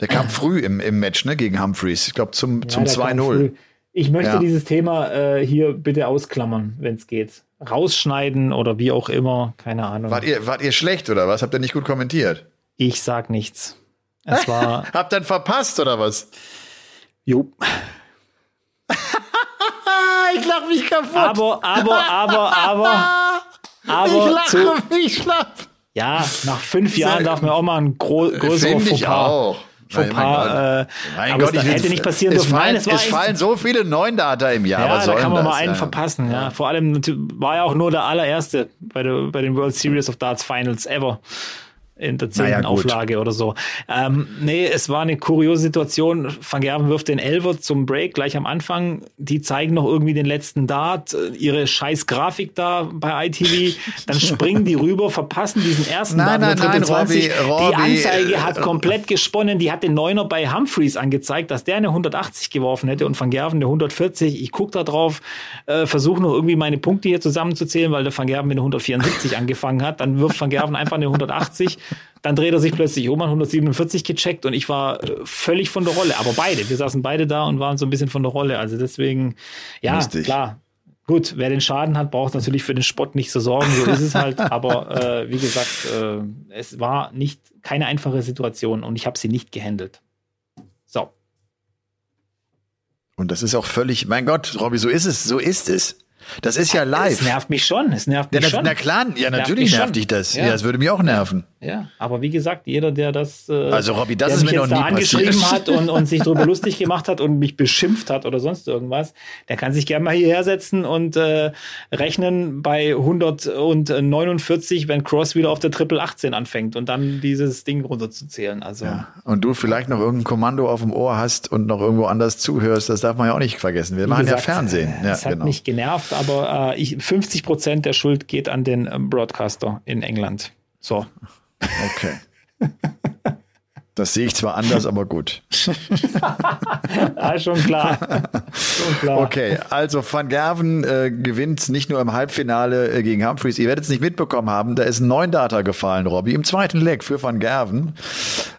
Der kam früh im, im Match, ne, gegen Humphreys. Ich glaube zum, ja, zum 2-0. Ich möchte ja. dieses Thema äh, hier bitte ausklammern, wenn es geht rausschneiden oder wie auch immer, keine Ahnung. Wart ihr, wart ihr schlecht oder was? Habt ihr nicht gut kommentiert? Ich sag nichts. Es war. Habt ihr verpasst oder was? Jo. ich lach mich kaputt. Aber, aber, aber, aber. aber ich lache zu, mich schlapp. Ja, nach fünf Jahren darf man auch mal ein gro größerer Fauxpas. Auch. Fauxpas. Mein, mein äh, Gott, aber es hätte nicht passieren dürfen. Nein, es, es fallen so viele neuen Data im Jahr. Ja, da kann man das? mal einen ja. verpassen. Ja. Vor allem war ja auch nur der allererste bei, der, bei den World Series of Darts Finals ever in der zehnten naja, Auflage oder so. Ähm, nee, es war eine kuriose Situation. Van Gerven wirft den Elver zum Break gleich am Anfang. Die zeigen noch irgendwie den letzten Dart, ihre scheiß Grafik da bei ITV. Dann springen die rüber, verpassen diesen ersten nein, Dart nein, nein, 20. Robbie, Robbie, die Anzeige hat äh, komplett gesponnen. Die hat den Neuner bei Humphreys angezeigt, dass der eine 180 geworfen hätte und Van Gerven eine 140. Ich gucke da drauf, äh, versuche noch irgendwie meine Punkte hier zusammenzuzählen, weil der Van Gerven mit einer 174 angefangen hat. Dann wirft Van Gerven einfach eine 180 dann dreht er sich plötzlich um, an 147 gecheckt und ich war äh, völlig von der Rolle. Aber beide, wir saßen beide da und waren so ein bisschen von der Rolle. Also deswegen, ja, Lustig. klar. Gut, wer den Schaden hat, braucht natürlich für den Spott nicht zu sorgen, so ist es halt. Aber äh, wie gesagt, äh, es war nicht keine einfache Situation und ich habe sie nicht gehandelt. So. Und das ist auch völlig, mein Gott, Robby, so ist es, so ist es. Das ist ja live. Es nervt mich schon. Es nervt mich ja, das, schon. Na klar, ja, natürlich nervt, nervt dich das. Ja. ja, das würde mich auch nerven. Ja, aber wie gesagt, jeder, der das, äh, also Robby, das ist mir noch nie da angeschrieben passiert. hat und, und sich darüber lustig gemacht hat und mich beschimpft hat oder sonst irgendwas, der kann sich gerne mal hierher setzen und äh, rechnen bei 149, wenn Cross wieder auf der Triple 18 anfängt und dann dieses Ding runterzuzählen. Also ja. und du vielleicht noch irgendein Kommando auf dem Ohr hast und noch irgendwo anders zuhörst, das darf man ja auch nicht vergessen. Wir machen gesagt, ja Fernsehen. Ja, das hat genau. mich genervt, aber äh, ich, 50 Prozent der Schuld geht an den ähm, Broadcaster in England. So. Okay. Das sehe ich zwar anders, aber gut. ja, schon klar. Okay, also Van Gerven äh, gewinnt nicht nur im Halbfinale äh, gegen Humphreys. Ihr werdet es nicht mitbekommen haben, da ist ein neun Data gefallen, Robby, im zweiten Leg für Van Gerven.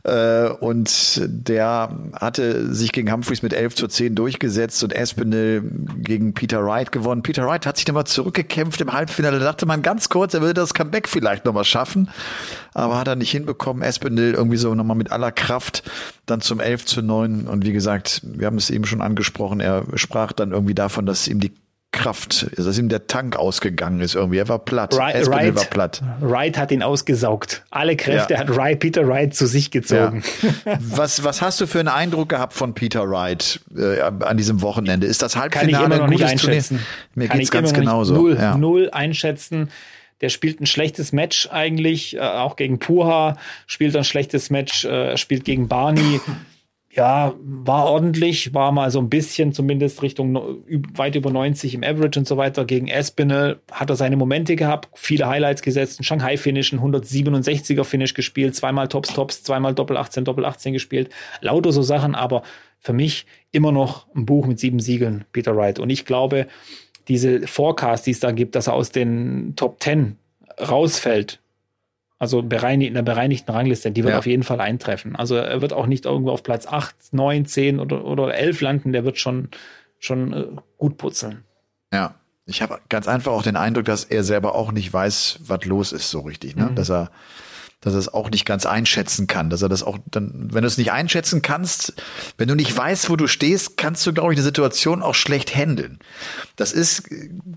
Äh, und der hatte sich gegen Humphreys mit 11 zu 10 durchgesetzt und Espinel gegen Peter Wright gewonnen. Peter Wright hat sich dann mal zurückgekämpft im Halbfinale. Da dachte man ganz kurz, er würde das Comeback vielleicht nochmal schaffen, aber hat er nicht hinbekommen. Espinel irgendwie so nochmal mit aller Kraft dann zum 11 zu 9. Und wie gesagt, wir haben es eben schon angesprochen, er sprach dann irgendwie davon, dass ihm die Kraft, dass ihm der Tank ausgegangen ist irgendwie. Er war platt. Right, Wright, war platt. Wright hat ihn ausgesaugt. Alle Kräfte ja. hat Wright, Peter Wright zu sich gezogen. Ja. Was, was hast du für einen Eindruck gehabt von Peter Wright äh, an diesem Wochenende? Ist das Halbfinale Kann ich immer noch nicht einschätzen. Turnier? Mir Kann geht's ganz genauso. Null, ja. null einschätzen. Der spielt ein schlechtes Match eigentlich, äh, auch gegen Puha, spielt ein schlechtes Match, äh, spielt gegen Barney. Ja, war ordentlich, war mal so ein bisschen zumindest Richtung weit über 90 im Average und so weiter. Gegen Espinel hat er seine Momente gehabt, viele Highlights gesetzt, ein Shanghai-Finish, ein 167er-Finish gespielt, zweimal Tops-Tops, zweimal Doppel 18, Doppel 18 gespielt. Lauter so Sachen, aber für mich immer noch ein Buch mit sieben Siegeln, Peter Wright. Und ich glaube, diese Forecast, die es da gibt, dass er aus den Top 10 rausfällt, also in der bereinigten Rangliste, die wird ja. auf jeden Fall eintreffen. Also er wird auch nicht irgendwo auf Platz 8, 9, 10 oder, oder 11 landen, der wird schon, schon äh, gut putzeln. Ja. Ich habe ganz einfach auch den Eindruck, dass er selber auch nicht weiß, was los ist, so richtig, ne? Mhm. Dass er dass er es auch nicht ganz einschätzen kann, dass er das auch dann, wenn du es nicht einschätzen kannst, wenn du nicht weißt, wo du stehst, kannst du, glaube ich, eine Situation auch schlecht handeln. Das ist,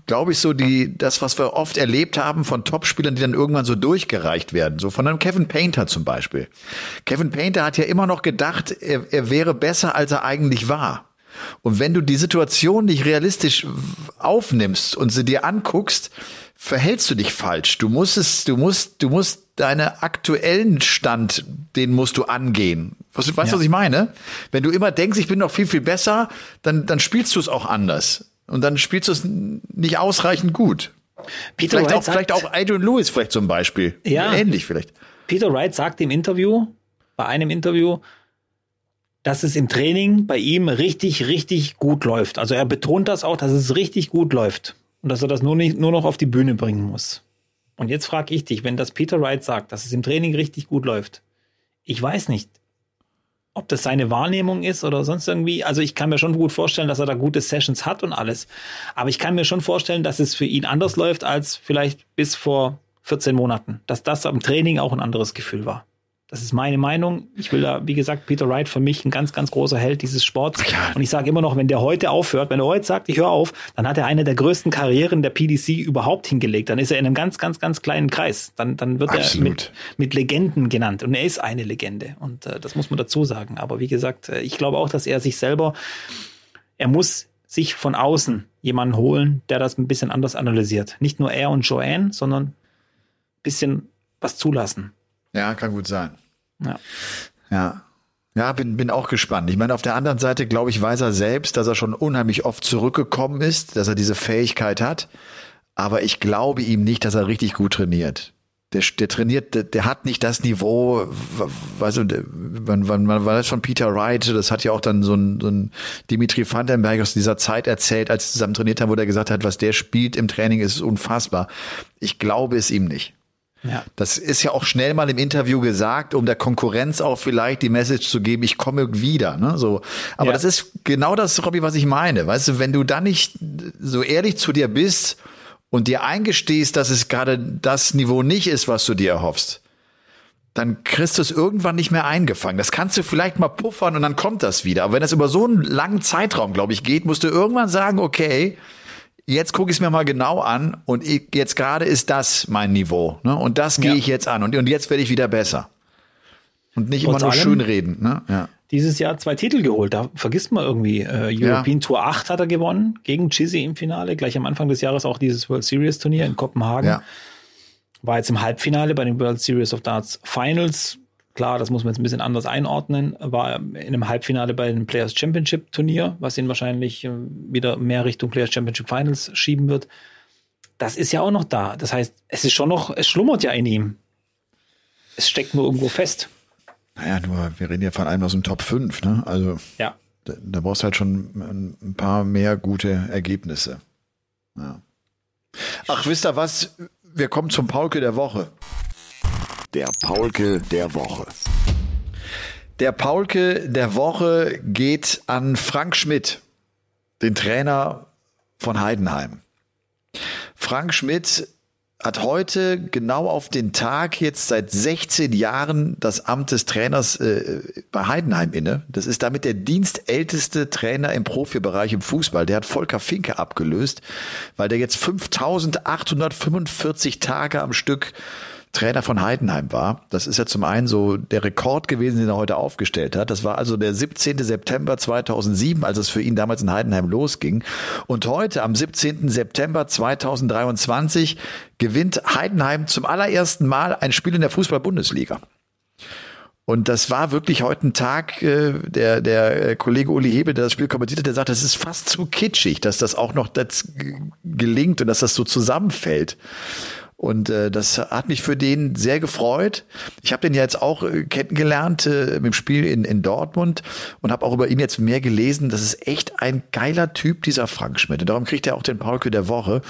glaube ich, so die, das, was wir oft erlebt haben von Topspielern, die dann irgendwann so durchgereicht werden. So von einem Kevin Painter zum Beispiel. Kevin Painter hat ja immer noch gedacht, er, er wäre besser, als er eigentlich war. Und wenn du die Situation nicht realistisch aufnimmst und sie dir anguckst, verhältst du dich falsch. Du musst es, du musst, du musst deinen aktuellen Stand, den musst du angehen. Weißt du, ja. was ich meine? Wenn du immer denkst, ich bin noch viel, viel besser, dann, dann spielst du es auch anders. Und dann spielst du es nicht ausreichend gut. Peter vielleicht Wright auch, sagt, vielleicht auch Adrian Lewis vielleicht zum Beispiel. Ja. Ähnlich vielleicht. Peter Wright sagt im Interview, bei einem Interview, dass es im Training bei ihm richtig, richtig gut läuft. Also er betont das auch, dass es richtig gut läuft und dass er das nur, nicht, nur noch auf die Bühne bringen muss. Und jetzt frage ich dich, wenn das Peter Wright sagt, dass es im Training richtig gut läuft, ich weiß nicht, ob das seine Wahrnehmung ist oder sonst irgendwie. Also ich kann mir schon gut vorstellen, dass er da gute Sessions hat und alles. Aber ich kann mir schon vorstellen, dass es für ihn anders läuft als vielleicht bis vor 14 Monaten. Dass das am Training auch ein anderes Gefühl war. Das ist meine Meinung. Ich will da, wie gesagt, Peter Wright für mich ein ganz, ganz großer Held dieses Sports. Und ich sage immer noch, wenn der heute aufhört, wenn er heute sagt, ich höre auf, dann hat er eine der größten Karrieren der PDC überhaupt hingelegt. Dann ist er in einem ganz, ganz, ganz kleinen Kreis. Dann, dann wird Absolut. er mit, mit Legenden genannt. Und er ist eine Legende. Und äh, das muss man dazu sagen. Aber wie gesagt, äh, ich glaube auch, dass er sich selber, er muss sich von außen jemanden holen, der das ein bisschen anders analysiert. Nicht nur er und Joanne, sondern ein bisschen was zulassen. Ja, kann gut sein. Ja. Ja. Ja, bin, bin auch gespannt. Ich meine, auf der anderen Seite, glaube ich, weiß er selbst, dass er schon unheimlich oft zurückgekommen ist, dass er diese Fähigkeit hat. Aber ich glaube ihm nicht, dass er richtig gut trainiert. Der, der trainiert, der, der hat nicht das Niveau, weißt du, wann, wann, wann war das von Peter Wright? Das hat ja auch dann so ein, so ein Dimitri Vandenberg aus dieser Zeit erzählt, als sie zusammen trainiert haben, wo der gesagt hat, was der spielt im Training ist unfassbar. Ich glaube es ihm nicht. Ja. Das ist ja auch schnell mal im Interview gesagt, um der Konkurrenz auch vielleicht die Message zu geben, ich komme wieder. Ne? So. Aber ja. das ist genau das, Robby, was ich meine. Weißt du, wenn du dann nicht so ehrlich zu dir bist und dir eingestehst, dass es gerade das Niveau nicht ist, was du dir erhoffst, dann kriegst du es irgendwann nicht mehr eingefangen. Das kannst du vielleicht mal puffern und dann kommt das wieder. Aber wenn das über so einen langen Zeitraum, glaube ich, geht, musst du irgendwann sagen, okay, jetzt gucke ich es mir mal genau an und ich, jetzt gerade ist das mein Niveau. Ne? Und das gehe ja. ich jetzt an und, und jetzt werde ich wieder besser. Und nicht Trotz immer nur schön reden. Ne? Ja. Dieses Jahr zwei Titel geholt, da vergisst man irgendwie. Äh, European ja. Tour 8 hat er gewonnen gegen Chizzy im Finale. Gleich am Anfang des Jahres auch dieses World Series Turnier in Kopenhagen. War jetzt im Halbfinale bei den World Series of Darts Finals Klar, das muss man jetzt ein bisschen anders einordnen. War in einem Halbfinale bei dem Players Championship Turnier, was ihn wahrscheinlich äh, wieder mehr Richtung Players Championship Finals schieben wird. Das ist ja auch noch da. Das heißt, es ist schon noch, es schlummert ja in ihm. Es steckt nur irgendwo fest. Naja, nur, wir reden ja von einem aus dem Top 5, ne? Also, ja. da, da brauchst du halt schon ein paar mehr gute Ergebnisse. Ja. Ach, wisst ihr was? Wir kommen zum Paulke der Woche. Der Paulke der Woche. Der Paulke der Woche geht an Frank Schmidt, den Trainer von Heidenheim. Frank Schmidt hat heute genau auf den Tag jetzt seit 16 Jahren das Amt des Trainers äh, bei Heidenheim inne. Das ist damit der dienstälteste Trainer im Profibereich im Fußball. Der hat Volker Finke abgelöst, weil der jetzt 5845 Tage am Stück Trainer von Heidenheim war. Das ist ja zum einen so der Rekord gewesen, den er heute aufgestellt hat. Das war also der 17. September 2007, als es für ihn damals in Heidenheim losging. Und heute, am 17. September 2023, gewinnt Heidenheim zum allerersten Mal ein Spiel in der Fußball-Bundesliga. Und das war wirklich heute ein Tag, äh, der, der Kollege Uli Hebel, der das Spiel kommentiert hat, der sagt, das ist fast zu kitschig, dass das auch noch das gelingt und dass das so zusammenfällt. Und äh, das hat mich für den sehr gefreut. Ich habe den ja jetzt auch äh, kennengelernt äh, im Spiel in, in Dortmund und habe auch über ihn jetzt mehr gelesen. Das ist echt ein geiler Typ, dieser Frank Schmidt. Und darum kriegt er auch den Paulke der Woche.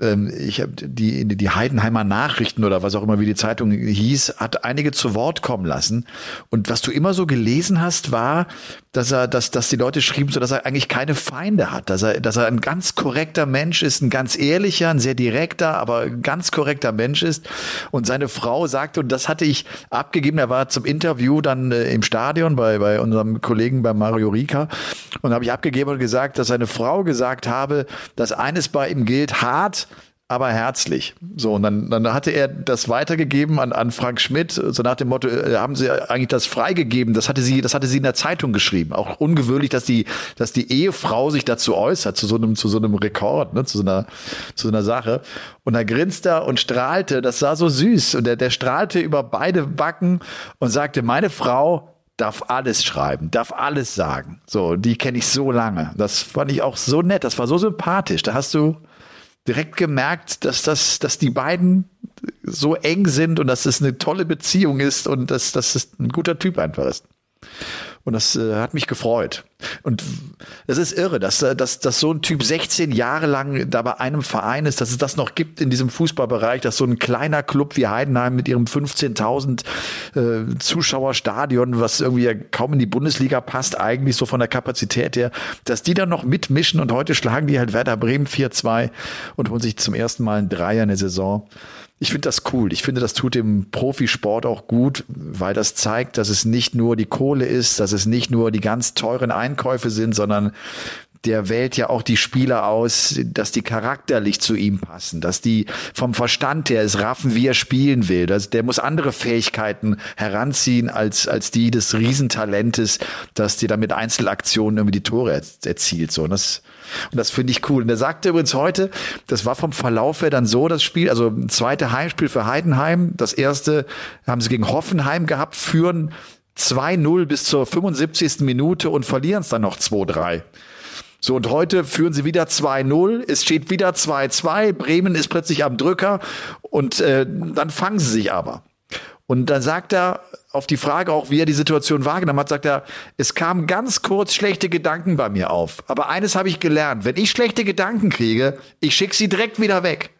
Ähm, ich habe die, die Heidenheimer Nachrichten oder was auch immer, wie die Zeitung hieß, hat einige zu Wort kommen lassen. Und was du immer so gelesen hast, war, dass er, dass, dass die Leute schrieben, so dass er eigentlich keine Feinde hat, dass er, dass er ein ganz korrekter Mensch ist, ein ganz ehrlicher, ein sehr direkter, aber ganz korrekter Mensch ist. Und seine Frau sagte, und das hatte ich abgegeben, er war zum Interview dann äh, im Stadion bei, bei unserem Kollegen bei Mario Rika und habe ich abgegeben und gesagt, dass seine Frau gesagt habe, dass eines bei ihm gilt, hart, aber herzlich. So, und dann, dann hatte er das weitergegeben an, an Frank Schmidt, so nach dem Motto, äh, haben sie eigentlich das freigegeben, das hatte sie, das hatte sie in der Zeitung geschrieben. Auch ungewöhnlich, dass die, dass die Ehefrau sich dazu äußert, zu so einem, zu so einem Rekord, ne, zu so einer, zu so einer Sache. Und da grinste er und strahlte, das sah so süß. Und der, der strahlte über beide Backen und sagte, meine Frau darf alles schreiben, darf alles sagen. So, die kenne ich so lange. Das fand ich auch so nett, das war so sympathisch. Da hast du, direkt gemerkt, dass das, dass die beiden so eng sind und dass es eine tolle Beziehung ist und dass, dass es ein guter Typ einfach ist. Und das äh, hat mich gefreut. Und es ist irre, dass, äh, dass, dass so ein Typ 16 Jahre lang da bei einem Verein ist, dass es das noch gibt in diesem Fußballbereich, dass so ein kleiner Club wie Heidenheim mit ihrem 15.000 äh, Zuschauerstadion, was irgendwie kaum in die Bundesliga passt, eigentlich so von der Kapazität her, dass die dann noch mitmischen und heute schlagen die halt Werder Bremen 4-2 und holen sich zum ersten Mal ein Dreier in der Saison. Ich finde das cool. Ich finde, das tut dem Profisport auch gut, weil das zeigt, dass es nicht nur die Kohle ist, dass es nicht nur die ganz teuren Einkäufe sind, sondern der wählt ja auch die Spieler aus, dass die charakterlich zu ihm passen, dass die vom Verstand her es raffen, wie er spielen will. Das, der muss andere Fähigkeiten heranziehen als, als die des Riesentalentes, dass die dann mit Einzelaktionen irgendwie die Tore erzielt. So, und das, und das finde ich cool. Und er sagte übrigens heute, das war vom Verlauf her dann so, das Spiel, also zweite Heimspiel für Heidenheim. Das erste haben sie gegen Hoffenheim gehabt, führen 2-0 bis zur 75. Minute und verlieren es dann noch 2-3. So, und heute führen sie wieder 2-0, es steht wieder 2-2, Bremen ist plötzlich am Drücker und äh, dann fangen sie sich aber. Und dann sagt er auf die Frage auch, wie er die Situation wahrgenommen hat, sagt er, es kamen ganz kurz schlechte Gedanken bei mir auf. Aber eines habe ich gelernt, wenn ich schlechte Gedanken kriege, ich schicke sie direkt wieder weg.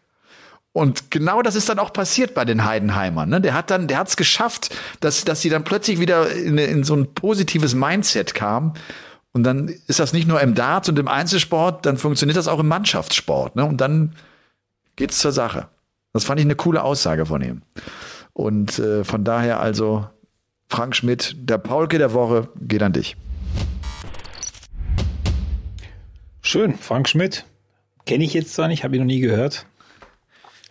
Und genau das ist dann auch passiert bei den Heidenheimern. Ne? Der hat dann, der hat es geschafft, dass, dass sie dann plötzlich wieder in, in so ein positives Mindset kamen und dann ist das nicht nur im Darts und im Einzelsport, dann funktioniert das auch im Mannschaftssport. Ne? Und dann geht's zur Sache. Das fand ich eine coole Aussage von ihm. Und äh, von daher also Frank Schmidt, der Paulke der Woche geht an dich. Schön, Frank Schmidt. Kenne ich jetzt zwar nicht, habe ich noch nie gehört.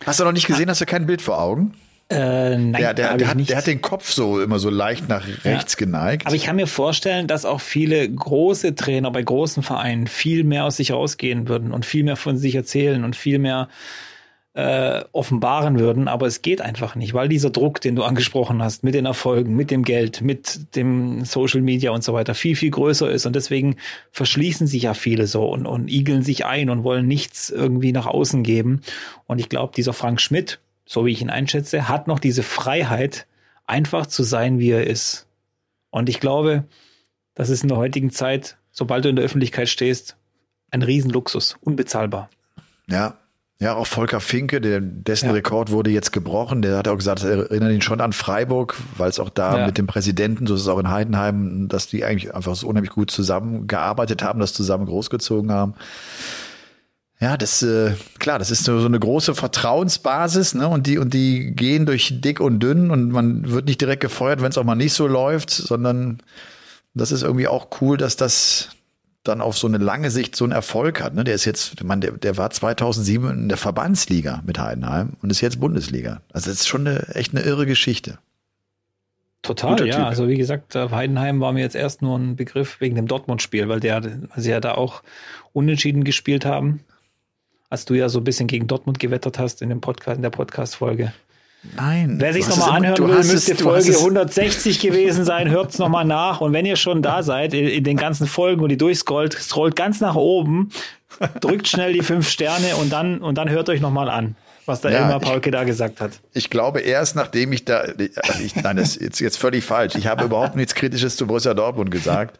Hast du noch nicht gesehen? Hast du kein Bild vor Augen? Äh, nein, der, der, der, hat, der, hat, den Kopf so immer so leicht nach rechts ja. geneigt. Aber ich kann mir vorstellen, dass auch viele große Trainer bei großen Vereinen viel mehr aus sich rausgehen würden und viel mehr von sich erzählen und viel mehr äh, offenbaren würden, aber es geht einfach nicht, weil dieser Druck, den du angesprochen hast, mit den Erfolgen, mit dem Geld, mit dem Social Media und so weiter, viel, viel größer ist und deswegen verschließen sich ja viele so und, und igeln sich ein und wollen nichts irgendwie nach außen geben. Und ich glaube, dieser Frank Schmidt, so wie ich ihn einschätze, hat noch diese Freiheit, einfach zu sein, wie er ist. Und ich glaube, das ist in der heutigen Zeit, sobald du in der Öffentlichkeit stehst, ein Riesenluxus, unbezahlbar. Ja, ja, auch Volker Finke, der, dessen ja. Rekord wurde jetzt gebrochen. Der hat auch gesagt, er erinnert ihn schon an Freiburg, weil es auch da ja. mit dem Präsidenten, so ist es auch in Heidenheim, dass die eigentlich einfach so unheimlich gut zusammengearbeitet haben, das zusammen großgezogen haben. Ja, das äh, klar, das ist so, so eine große Vertrauensbasis, ne? Und die und die gehen durch dick und dünn und man wird nicht direkt gefeuert, wenn es auch mal nicht so läuft, sondern das ist irgendwie auch cool, dass das dann auf so eine lange Sicht so einen Erfolg hat. Ne? Der ist jetzt, man, der, der war 2007 in der Verbandsliga mit Heidenheim und ist jetzt Bundesliga. Also das ist schon eine, echt eine irre Geschichte. Total, Guter ja. Typ. Also wie gesagt, Heidenheim war mir jetzt erst nur ein Begriff wegen dem Dortmund-Spiel, weil der, weil sie ja da auch unentschieden gespielt haben als du ja so ein bisschen gegen Dortmund gewettert hast in dem Podcast, in der Podcast-Folge. Nein. Wer sich nochmal anhören will, müsste Folge 160 gewesen sein. Hört's nochmal nach. Und wenn ihr schon da seid, in, in den ganzen Folgen und die durchscrollt, scrollt ganz nach oben, drückt schnell die fünf Sterne und dann, und dann hört euch nochmal an, was der ja, Elmar Paulke da gesagt hat. Ich glaube, erst nachdem ich da, ich, nein, das ist jetzt, jetzt völlig falsch. Ich habe überhaupt nichts Kritisches zu Borussia Dortmund gesagt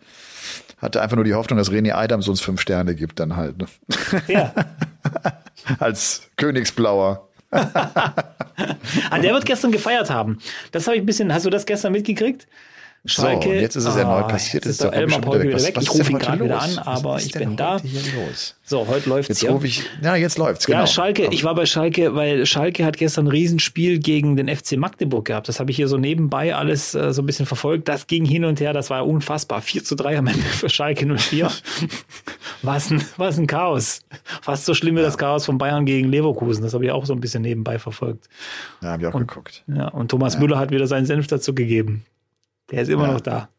hatte einfach nur die Hoffnung, dass René Adams uns fünf Sterne gibt, dann halt. Ne? Ja. als Königsblauer. ah, der wird gestern gefeiert haben. Das habe ich ein bisschen, hast du das gestern mitgekriegt? Schalke. So, jetzt ist es erneut ah, passiert. Jetzt ist der Elmar Paul wieder weg. Was ich rufe ihn gerade wieder an, aber ich bin da. So, heute läuft's jetzt ja. Ich, ja, jetzt läuft's, genau. Ja, Schalke, ich war bei Schalke, weil Schalke hat gestern ein Riesenspiel gegen den FC Magdeburg gehabt. Das habe ich hier so nebenbei alles äh, so ein bisschen verfolgt. Das ging hin und her, das war unfassbar. 4 zu 3 am Ende für Schalke 04. was, ein, was ein Chaos. Fast so schlimm wie ja. das Chaos von Bayern gegen Leverkusen. Das habe ich auch so ein bisschen nebenbei verfolgt. Ja, habe ich auch und, geguckt. Ja, und Thomas ja. Müller hat wieder seinen Senf dazu gegeben. Der ist immer ja. noch da.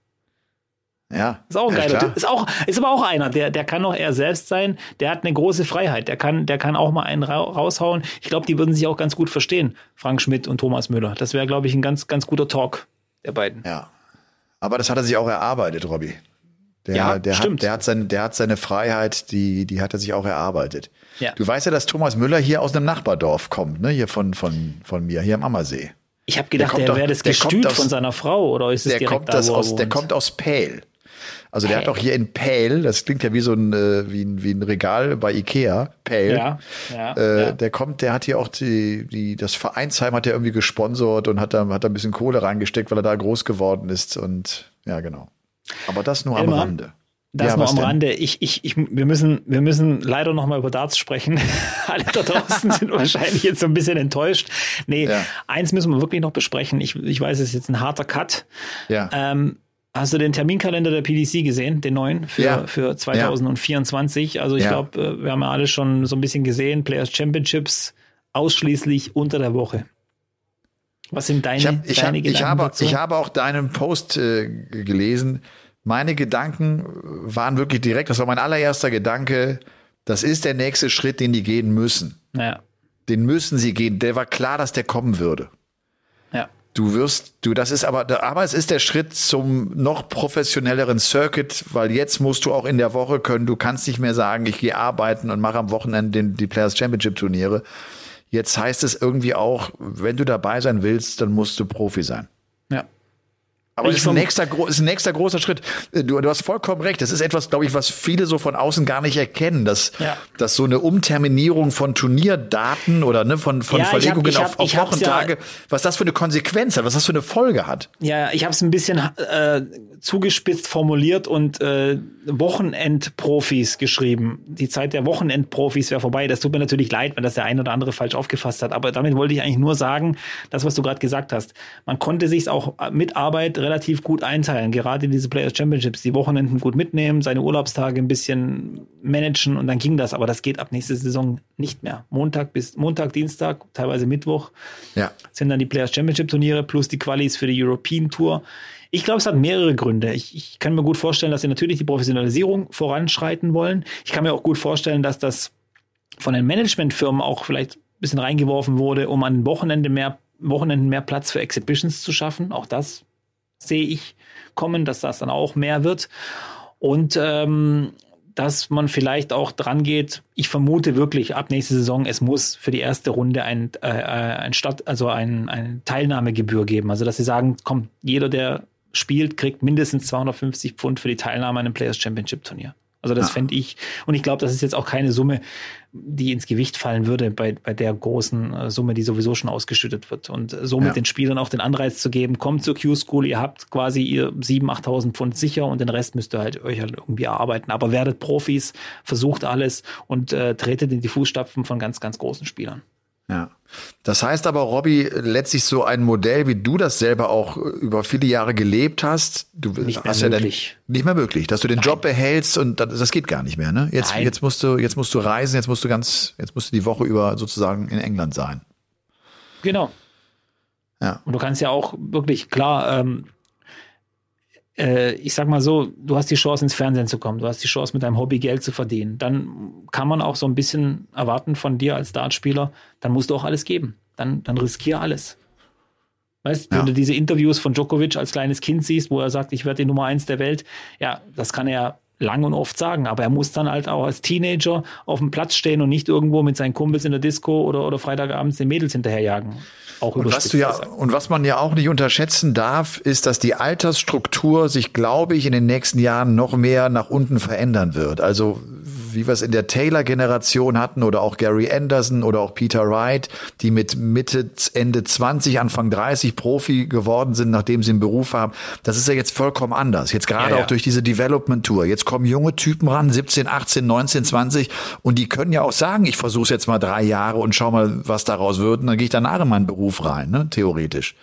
Ja. Ist auch ein geiler Typ. Ist, auch, ist aber auch einer, der, der kann auch er selbst sein. Der hat eine große Freiheit. Der kann, der kann auch mal einen raushauen. Ich glaube, die würden sich auch ganz gut verstehen, Frank Schmidt und Thomas Müller. Das wäre, glaube ich, ein ganz, ganz guter Talk der beiden. Ja. Aber das hat er sich auch erarbeitet, Robby. Der, ja, der stimmt. Hat, der, hat sein, der hat seine Freiheit, die, die hat er sich auch erarbeitet. Ja. Du weißt ja, dass Thomas Müller hier aus einem Nachbardorf kommt, ne? Hier von, von, von mir, hier am Ammersee. Ich habe gedacht, der, der wäre das Gestüt von seiner Frau oder ist es der direkt kommt da, das aus, Der kommt aus Pähl. Also der hat auch hier in Pähl, das klingt ja wie so ein, äh, wie ein, wie ein Regal bei Ikea, Pähl. Ja, ja, äh, ja. Der kommt, der hat hier auch die, die, das Vereinsheim hat er irgendwie gesponsert und hat da, hat da ein bisschen Kohle reingesteckt, weil er da groß geworden ist und ja, genau. Aber das nur Elmar, am Rande. Das ja, nur am denn? Rande. Ich, ich, ich, wir müssen, wir müssen leider noch mal über Darts sprechen. Alle da draußen sind wahrscheinlich jetzt so ein bisschen enttäuscht. Nee, ja. eins müssen wir wirklich noch besprechen. Ich, ich weiß, es ist jetzt ein harter Cut. Ja. Ähm, Hast du den Terminkalender der PDC gesehen, den neuen für, ja. für 2024? Also ich glaube, äh, wir haben ja alle schon so ein bisschen gesehen, Players Championships ausschließlich unter der Woche. Was sind deine, ich hab, ich deine hab, Gedanken ich habe, dazu? Ich habe auch deinen Post äh, gelesen meine Gedanken waren wirklich direkt, das war mein allererster Gedanke, das ist der nächste Schritt, den die gehen müssen. Ja. Den müssen sie gehen. Der war klar, dass der kommen würde. Ja. Du wirst, du, das ist aber, aber es ist der Schritt zum noch professionelleren Circuit, weil jetzt musst du auch in der Woche können, du kannst nicht mehr sagen, ich gehe arbeiten und mache am Wochenende den, die Players Championship Turniere. Jetzt heißt es irgendwie auch, wenn du dabei sein willst, dann musst du Profi sein. Aber es ist ein, nächster, ist ein nächster großer Schritt. Äh, du, du hast vollkommen recht. Das ist etwas, glaube ich, was viele so von außen gar nicht erkennen, dass, ja. dass so eine Umterminierung von Turnierdaten oder ne, von, von ja, Verlegungen ich hab, ich hab, auf, auf Wochentage, ja, was das für eine Konsequenz hat, was das für eine Folge hat. Ja, ich habe es ein bisschen äh, zugespitzt formuliert und äh, Wochenendprofis geschrieben. Die Zeit der Wochenendprofis wäre vorbei. Das tut mir natürlich leid, wenn das der ein oder andere falsch aufgefasst hat. Aber damit wollte ich eigentlich nur sagen, das, was du gerade gesagt hast. Man konnte sich auch mit Arbeit relativ gut einteilen. Gerade diese Players Championships, die Wochenenden gut mitnehmen, seine Urlaubstage ein bisschen managen und dann ging das. Aber das geht ab nächste Saison nicht mehr. Montag bis Montag, Dienstag, teilweise Mittwoch ja. sind dann die Players Championship Turniere plus die Qualis für die European Tour. Ich glaube, es hat mehrere Gründe. Ich, ich kann mir gut vorstellen, dass sie natürlich die Professionalisierung voranschreiten wollen. Ich kann mir auch gut vorstellen, dass das von den Managementfirmen auch vielleicht ein bisschen reingeworfen wurde, um an Wochenende mehr, Wochenenden mehr Platz für Exhibitions zu schaffen. Auch das sehe ich kommen, dass das dann auch mehr wird. Und ähm, dass man vielleicht auch dran geht. Ich vermute wirklich ab nächste Saison, es muss für die erste Runde ein, äh, ein Stadt, also ein, eine Teilnahmegebühr geben. Also dass sie sagen, kommt jeder, der spielt, kriegt mindestens 250 Pfund für die Teilnahme an einem Players Championship Turnier. Also das ja. fände ich, und ich glaube, das ist jetzt auch keine Summe, die ins Gewicht fallen würde bei, bei der großen äh, Summe, die sowieso schon ausgeschüttet wird. Und somit ja. den Spielern auch den Anreiz zu geben, kommt zur Q-School, ihr habt quasi ihr 7.000, 8.000 Pfund sicher und den Rest müsst ihr halt euch halt irgendwie erarbeiten. Aber werdet Profis, versucht alles und äh, tretet in die Fußstapfen von ganz, ganz großen Spielern. Ja. Das heißt aber, Robby, letztlich so ein Modell, wie du das selber auch über viele Jahre gelebt hast, du nicht hast ja möglich. Dann, nicht mehr möglich, dass du den Nein. Job behältst und das, das, geht gar nicht mehr, ne? Jetzt, jetzt musst du, jetzt musst du reisen, jetzt musst du ganz, jetzt musst du die Woche über sozusagen in England sein. Genau. Ja. Und du kannst ja auch wirklich klar, ähm, äh, ich sag mal so, du hast die Chance ins Fernsehen zu kommen, du hast die Chance mit deinem Hobby Geld zu verdienen, dann kann man auch so ein bisschen erwarten von dir als Dartspieler, dann musst du auch alles geben. Dann, dann riskier alles. Weißt, ja. wenn du diese Interviews von Djokovic als kleines Kind siehst, wo er sagt, ich werde die Nummer eins der Welt, ja, das kann er lang und oft sagen, aber er muss dann halt auch als Teenager auf dem Platz stehen und nicht irgendwo mit seinen Kumpels in der Disco oder, oder Freitagabends den Mädels hinterherjagen. Auch und was, du ja, und was man ja auch nicht unterschätzen darf, ist, dass die Altersstruktur sich, glaube ich, in den nächsten Jahren noch mehr nach unten verändern wird. Also wie wir es in der Taylor-Generation hatten oder auch Gary Anderson oder auch Peter Wright, die mit Mitte, Ende 20, Anfang 30 Profi geworden sind, nachdem sie einen Beruf haben. Das ist ja jetzt vollkommen anders. Jetzt gerade ja, ja. auch durch diese Development-Tour. Jetzt kommen junge Typen ran, 17, 18, 19, 20 und die können ja auch sagen, ich versuche es jetzt mal drei Jahre und schau mal, was daraus wird und dann gehe ich danach in meinen Beruf rein, ne? theoretisch.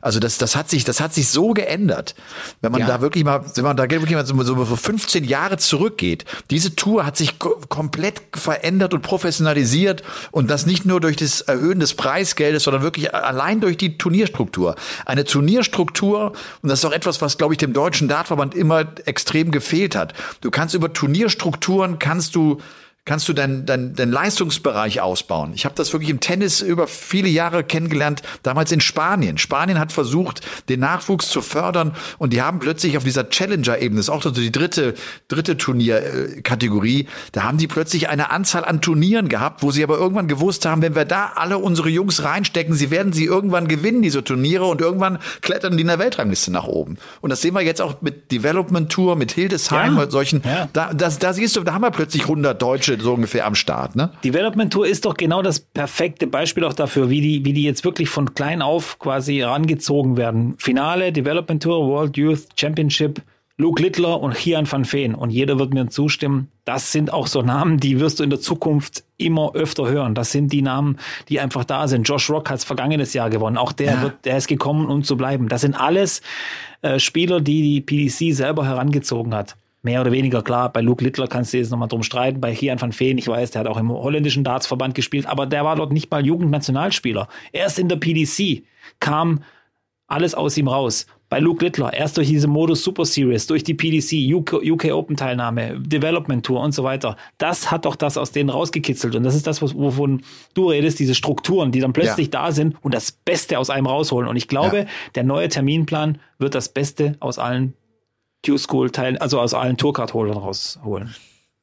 Also das, das hat sich, das hat sich so geändert. Wenn man ja. da wirklich mal, wenn man da wirklich mal so, so 15 Jahre zurückgeht, diese Tour hat sich komplett verändert und professionalisiert und das nicht nur durch das Erhöhen des Preisgeldes, sondern wirklich allein durch die Turnierstruktur. Eine Turnierstruktur, und das ist auch etwas, was, glaube ich, dem deutschen Dartverband immer extrem gefehlt hat. Du kannst über Turnierstrukturen, kannst du kannst du deinen dein, dein Leistungsbereich ausbauen. Ich habe das wirklich im Tennis über viele Jahre kennengelernt, damals in Spanien. Spanien hat versucht, den Nachwuchs zu fördern und die haben plötzlich auf dieser Challenger-Ebene, das ist auch so die dritte, dritte Turnierkategorie, da haben die plötzlich eine Anzahl an Turnieren gehabt, wo sie aber irgendwann gewusst haben, wenn wir da alle unsere Jungs reinstecken, sie werden sie irgendwann gewinnen, diese Turniere, und irgendwann klettern die in der Weltrangliste nach oben. Und das sehen wir jetzt auch mit Development Tour, mit Hildesheim, ja, solchen, ja. Da, das, da siehst du, da haben wir plötzlich 100 Deutsche so ungefähr am Start, ne? Development Tour ist doch genau das perfekte Beispiel auch dafür, wie die, wie die jetzt wirklich von klein auf quasi herangezogen werden. Finale, Development Tour, World Youth Championship, Luke Littler und Chian van Veen. Und jeder wird mir zustimmen. Das sind auch so Namen, die wirst du in der Zukunft immer öfter hören. Das sind die Namen, die einfach da sind. Josh Rock hat es vergangenes Jahr gewonnen. Auch der ja. wird, der ist gekommen, um zu bleiben. Das sind alles äh, Spieler, die die PDC selber herangezogen hat mehr oder weniger klar. Bei Luke Littler kannst du jetzt nochmal drum streiten. Bei Kian van Veen, ich weiß, der hat auch im holländischen Dartsverband gespielt, aber der war dort nicht mal Jugendnationalspieler. Erst in der PDC kam alles aus ihm raus. Bei Luke Littler, erst durch diese Modus Super Series, durch die PDC, UK, UK Open Teilnahme, Development Tour und so weiter. Das hat doch das aus denen rausgekitzelt. Und das ist das, wovon du redest, diese Strukturen, die dann plötzlich ja. da sind und das Beste aus einem rausholen. Und ich glaube, ja. der neue Terminplan wird das Beste aus allen Q-School-Teilen, also aus allen Tourcard-Holdern rausholen.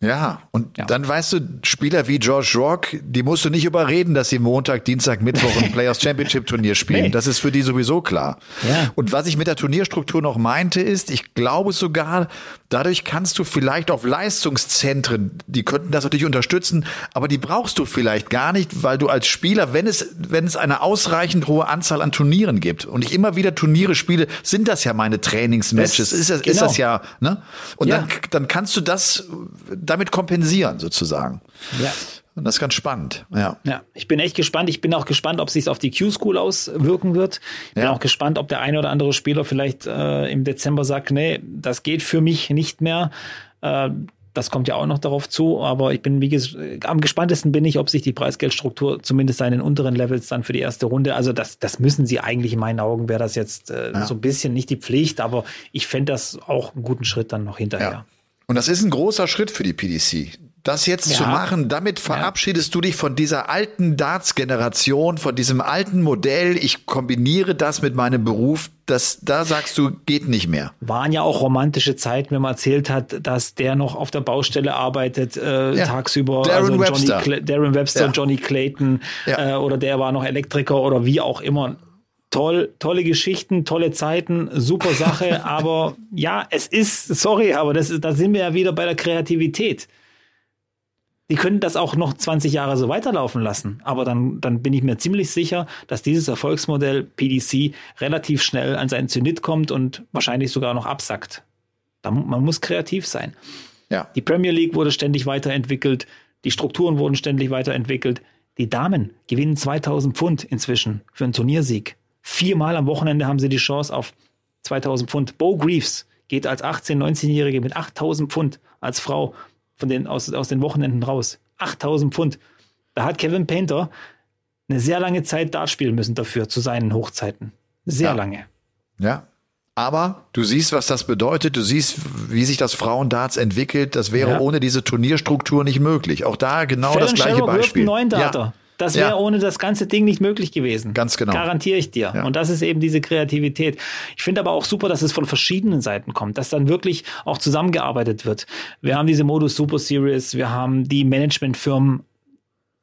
Ja, und ja. dann weißt du, Spieler wie George Rock, die musst du nicht überreden, dass sie Montag, Dienstag, Mittwoch ein Players Championship Turnier spielen. Nee. Das ist für die sowieso klar. Ja. Und was ich mit der Turnierstruktur noch meinte, ist, ich glaube sogar, dadurch kannst du vielleicht auf Leistungszentren, die könnten das natürlich unterstützen, aber die brauchst du vielleicht gar nicht, weil du als Spieler, wenn es, wenn es eine ausreichend hohe Anzahl an Turnieren gibt und ich immer wieder Turniere spiele, sind das ja meine Trainingsmatches. Ist, das, genau. ist das ja, ne? Und ja. dann, dann kannst du das, damit kompensieren sozusagen. Ja. Und das ist ganz spannend. Ja. ja, ich bin echt gespannt. Ich bin auch gespannt, ob sich auf die Q-School auswirken wird. Ich bin ja. auch gespannt, ob der eine oder andere Spieler vielleicht äh, im Dezember sagt, nee, das geht für mich nicht mehr. Äh, das kommt ja auch noch darauf zu, aber ich bin, wie gesagt, am gespanntesten bin ich, ob sich die Preisgeldstruktur zumindest an den unteren Levels dann für die erste Runde, also das, das müssen sie eigentlich in meinen Augen, wäre das jetzt äh, ja. so ein bisschen nicht die Pflicht, aber ich fände das auch einen guten Schritt dann noch hinterher. Ja. Und das ist ein großer Schritt für die PDC. Das jetzt ja. zu machen, damit verabschiedest ja. du dich von dieser alten Darts-Generation, von diesem alten Modell. Ich kombiniere das mit meinem Beruf. Das, da sagst du, geht nicht mehr. Waren ja auch romantische Zeiten, wenn man erzählt hat, dass der noch auf der Baustelle arbeitet, äh, ja. tagsüber. Darren also Webster. Johnny Darren Webster, Johnny Clayton, äh, oder der war noch Elektriker oder wie auch immer toll, tolle Geschichten, tolle Zeiten, super Sache, aber ja, es ist, sorry, aber das, da sind wir ja wieder bei der Kreativität. Die können das auch noch 20 Jahre so weiterlaufen lassen, aber dann, dann bin ich mir ziemlich sicher, dass dieses Erfolgsmodell PDC relativ schnell an seinen Zenit kommt und wahrscheinlich sogar noch absackt. Da, man muss kreativ sein. Ja. Die Premier League wurde ständig weiterentwickelt, die Strukturen wurden ständig weiterentwickelt. Die Damen gewinnen 2000 Pfund inzwischen für einen Turniersieg. Viermal am Wochenende haben sie die Chance auf 2000 Pfund. Bo Greaves geht als 18-, 19-Jährige mit 8000 Pfund als Frau von den, aus, aus den Wochenenden raus. 8000 Pfund. Da hat Kevin Painter eine sehr lange Zeit Dart spielen müssen dafür, zu seinen Hochzeiten. Sehr ja. lange. Ja. Aber du siehst, was das bedeutet. Du siehst, wie sich das Frauendarts entwickelt. Das wäre ja. ohne diese Turnierstruktur nicht möglich. Auch da genau Fallon das gleiche Sherrock Beispiel. Wirft einen neuen Darter. Ja. Das wäre ja. ohne das ganze Ding nicht möglich gewesen. Ganz genau. Garantiere ich dir. Ja. Und das ist eben diese Kreativität. Ich finde aber auch super, dass es von verschiedenen Seiten kommt, dass dann wirklich auch zusammengearbeitet wird. Wir haben diese Modus Super Series, wir haben die Managementfirmen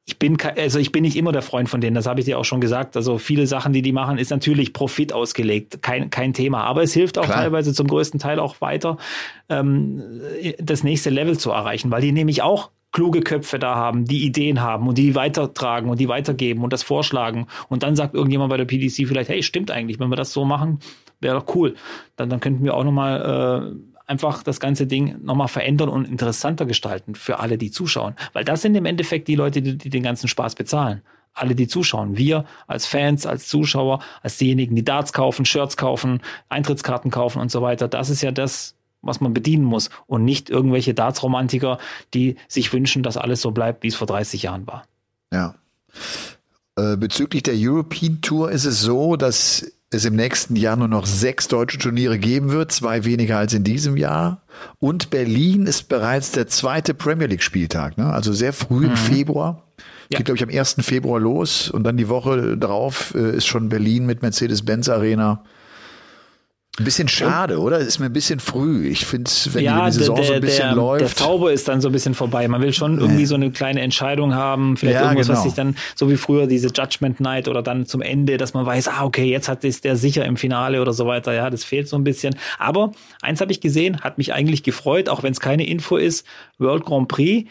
ich bin also ich bin nicht immer der Freund von denen, das habe ich dir auch schon gesagt. Also viele Sachen, die die machen, ist natürlich Profit ausgelegt, kein kein Thema. Aber es hilft auch Klar. teilweise zum größten Teil auch weiter, ähm, das nächste Level zu erreichen, weil die nämlich auch kluge Köpfe da haben, die Ideen haben und die weitertragen und die weitergeben und das vorschlagen. Und dann sagt irgendjemand bei der PDC vielleicht, hey, stimmt eigentlich, wenn wir das so machen, wäre doch cool. Dann, dann könnten wir auch nochmal äh, einfach das ganze Ding nochmal verändern und interessanter gestalten für alle, die zuschauen. Weil das sind im Endeffekt die Leute, die, die den ganzen Spaß bezahlen. Alle, die zuschauen. Wir als Fans, als Zuschauer, als diejenigen, die Darts kaufen, Shirts kaufen, Eintrittskarten kaufen und so weiter. Das ist ja das, was man bedienen muss und nicht irgendwelche Darts-Romantiker, die sich wünschen, dass alles so bleibt, wie es vor 30 Jahren war. Ja. Äh, bezüglich der European Tour ist es so, dass es im nächsten Jahr nur noch sechs deutsche Turniere geben wird, zwei weniger als in diesem Jahr. Und Berlin ist bereits der zweite Premier League Spieltag, ne? also sehr früh im mhm. Februar. Ja. Geht, glaube ich, am 1. Februar los und dann die Woche drauf äh, ist schon Berlin mit Mercedes-Benz Arena ein bisschen schade, oder? Das ist mir ein bisschen früh. Ich finde, wenn, ja, die Saison der, so ein bisschen der, läuft. Der Zauber ist dann so ein bisschen vorbei. Man will schon irgendwie so eine kleine Entscheidung haben, vielleicht ja, irgendwas, genau. was sich dann, so wie früher diese Judgment Night oder dann zum Ende, dass man weiß, ah, okay, jetzt hat es der sicher im Finale oder so weiter. Ja, das fehlt so ein bisschen. Aber eins habe ich gesehen, hat mich eigentlich gefreut, auch wenn es keine Info ist. World Grand Prix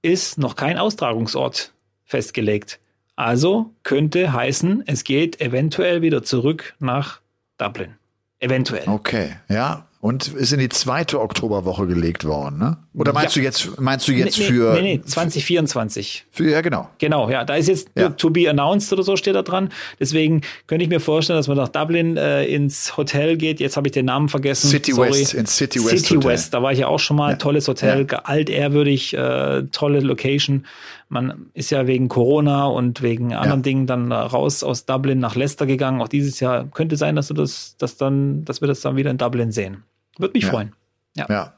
ist noch kein Austragungsort festgelegt. Also könnte heißen, es geht eventuell wieder zurück nach Dublin. Eventuell. Okay, ja. Und ist in die zweite Oktoberwoche gelegt worden, ne? Oder meinst ja. du jetzt, meinst du jetzt nee, für. Nee, nee, 2024. Für, ja, genau. Genau, ja. Da ist jetzt ja. to be announced oder so steht da dran. Deswegen könnte ich mir vorstellen, dass man nach Dublin äh, ins Hotel geht. Jetzt habe ich den Namen vergessen. City Sorry. West, in City West. City Hotel. West, da war ich ja auch schon mal. Ja. Tolles Hotel, altehrwürdig, äh, tolle Location man ist ja wegen Corona und wegen anderen ja. Dingen dann raus aus Dublin nach Leicester gegangen. Auch dieses Jahr könnte sein, dass du das, dass dann, dass wir das dann wieder in Dublin sehen. Würde mich ja. freuen. Ja. ja.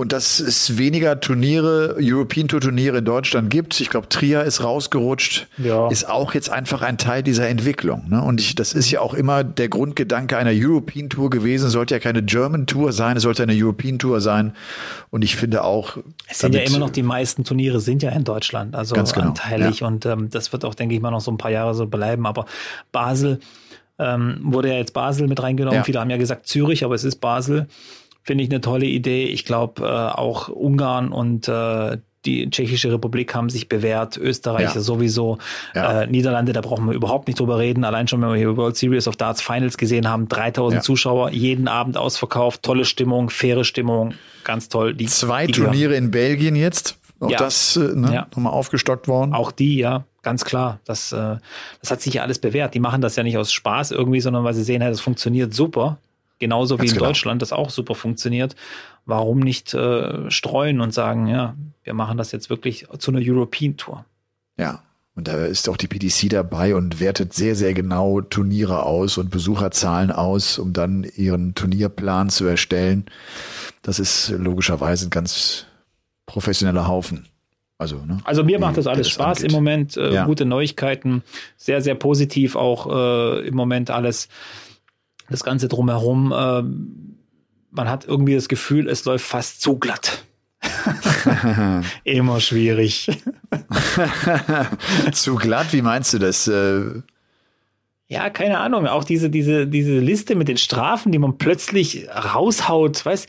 Und dass es weniger Turniere, European Tour Turniere in Deutschland gibt. Ich glaube, Trier ist rausgerutscht, ja. ist auch jetzt einfach ein Teil dieser Entwicklung. Ne? Und ich, das ist ja auch immer der Grundgedanke einer European Tour gewesen. Es sollte ja keine German Tour sein, es sollte eine European Tour sein. Und ich finde auch. Es sind ja immer noch die meisten Turniere sind ja in Deutschland, also ganz genau. anteilig. Ja. Und ähm, das wird auch, denke ich mal, noch so ein paar Jahre so bleiben. Aber Basel ähm, wurde ja jetzt Basel mit reingenommen. Ja. Viele haben ja gesagt Zürich, aber es ist Basel. Finde ich eine tolle Idee. Ich glaube, äh, auch Ungarn und äh, die Tschechische Republik haben sich bewährt, Österreich ja. sowieso, ja. Äh, Niederlande, da brauchen wir überhaupt nicht drüber reden. Allein schon, wenn wir hier World Series of Darts Finals gesehen haben, 3000 ja. Zuschauer, jeden Abend ausverkauft, tolle Stimmung, faire Stimmung, ganz toll. Die, Zwei die Turniere in Belgien jetzt, auch das äh, ne, nochmal aufgestockt worden. Auch die, ja, ganz klar. Das, äh, das hat sich ja alles bewährt. Die machen das ja nicht aus Spaß irgendwie, sondern weil sie sehen, hey, das funktioniert super. Genauso Ganz wie in genau. Deutschland das auch super funktioniert. Warum nicht äh, streuen und sagen, ja, wir machen das jetzt wirklich zu einer European Tour? Ja, und da ist auch die PDC dabei und wertet sehr, sehr genau Turniere aus und Besucherzahlen aus, um dann ihren Turnierplan zu erstellen. Das ist logischerweise ein ganz professioneller Haufen. Also, ne, also mir macht das alles das Spaß angeht. im Moment. Äh, ja. Gute Neuigkeiten, sehr, sehr positiv auch äh, im Moment alles das Ganze drumherum, äh, man hat irgendwie das Gefühl, es läuft fast zu glatt. Immer schwierig. zu glatt, wie meinst du das? Äh ja, keine Ahnung. Auch diese, diese, diese Liste mit den Strafen, die man plötzlich raushaut, weißt,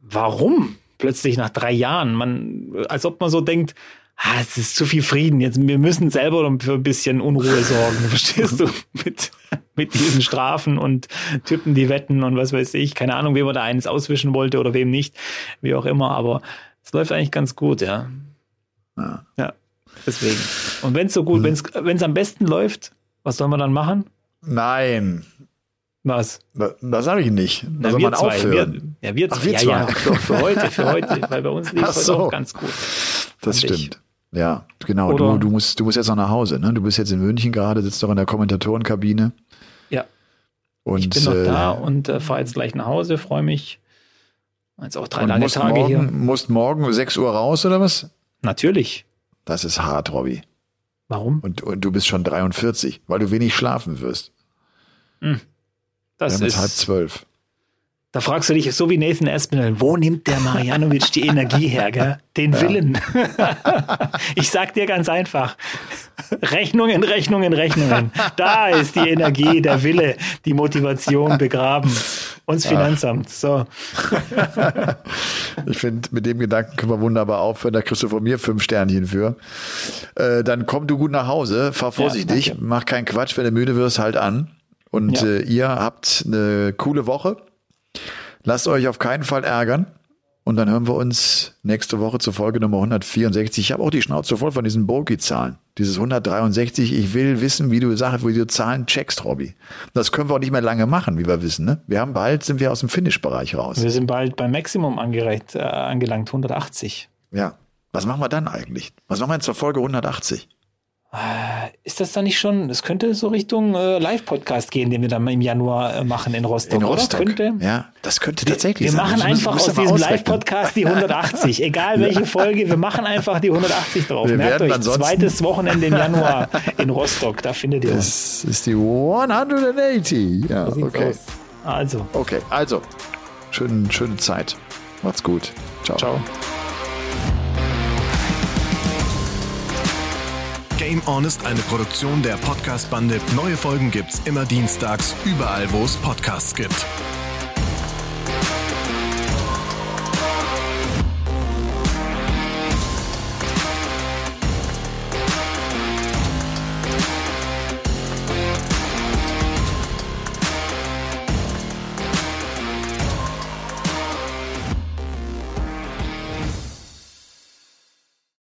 warum plötzlich nach drei Jahren? Man, als ob man so denkt, ah, es ist zu viel Frieden. Jetzt, wir müssen selber für ein bisschen Unruhe sorgen. Verstehst du? Mit, mit diesen Strafen und Typen, die wetten und was weiß ich. Keine Ahnung, wem er da eines auswischen wollte oder wem nicht. Wie auch immer. Aber es läuft eigentlich ganz gut, ja. Ja. ja deswegen. Und wenn es so gut, hm. wenn es am besten läuft, was soll man dann machen? Nein. Was? Da, das sage ich nicht. Da soll man zwei. aufhören. Wir, ja, wir, Ach, wir ja, zwei. Ja, für, für, heute, für heute, weil bei uns lief es so. auch ganz gut. Das stimmt. Ich. Ja, genau. du, du, musst, du musst jetzt noch nach Hause. Ne? Du bist jetzt in München gerade, sitzt doch in der Kommentatorenkabine. Ja. Und, ich bin noch äh, da und äh, fahre jetzt gleich nach Hause, freue mich. Jetzt auch drei lange Tage morgen, hier. Musst morgen 6 Uhr raus oder was? Natürlich. Das ist hart, Robby. Warum? Und, und du bist schon 43, weil du wenig schlafen wirst. Hm. Das ist halb zwölf. Da fragst du dich, so wie Nathan Aspinall, wo nimmt der Marianovic die Energie her, gell? Den ja. Willen. ich sag dir ganz einfach, Rechnungen, Rechnungen, Rechnungen. Da ist die Energie, der Wille, die Motivation begraben. Uns Finanzamt. So. ich finde, mit dem Gedanken können wir wunderbar aufhören. Da kriegst du von mir fünf Sternchen für. Äh, dann komm du gut nach Hause, fahr vorsichtig, ja, mach keinen Quatsch, wenn du müde wirst, halt an. Und ja. äh, ihr habt eine coole Woche. Lasst euch auf keinen Fall ärgern. Und dann hören wir uns nächste Woche zur Folge Nummer 164. Ich habe auch die Schnauze voll von diesen Bogi-Zahlen. Dieses 163. Ich will wissen, wie du Sachen, wie du Zahlen checkst, Robby. Das können wir auch nicht mehr lange machen, wie wir wissen. Ne? Wir haben bald, sind wir aus dem Finish-Bereich raus. Wir sind bald beim Maximum angereicht, äh, angelangt, 180. Ja. Was machen wir dann eigentlich? Was machen wir zur Folge 180? Äh, ist das dann nicht schon, es könnte so Richtung äh, Live-Podcast gehen, den wir dann im Januar äh, machen in Rostock, in Rostock. Oder? Könnte? Ja, das könnte tatsächlich wir, wir sein. Wir machen einfach aus diesem Live-Podcast die 180, egal welche. Folge, wir machen einfach die 180 drauf. Wir Merkt euch, zweites Wochenende im Januar in Rostock, da findet ihr uns. Das ist die 180, ja, okay. Aus. Also. Okay, also, schön, schöne Zeit. Macht's gut. Ciao. Ciao. Game On ist eine Produktion der Podcast-Bande. Neue Folgen gibt's immer dienstags, überall, wo es Podcasts gibt.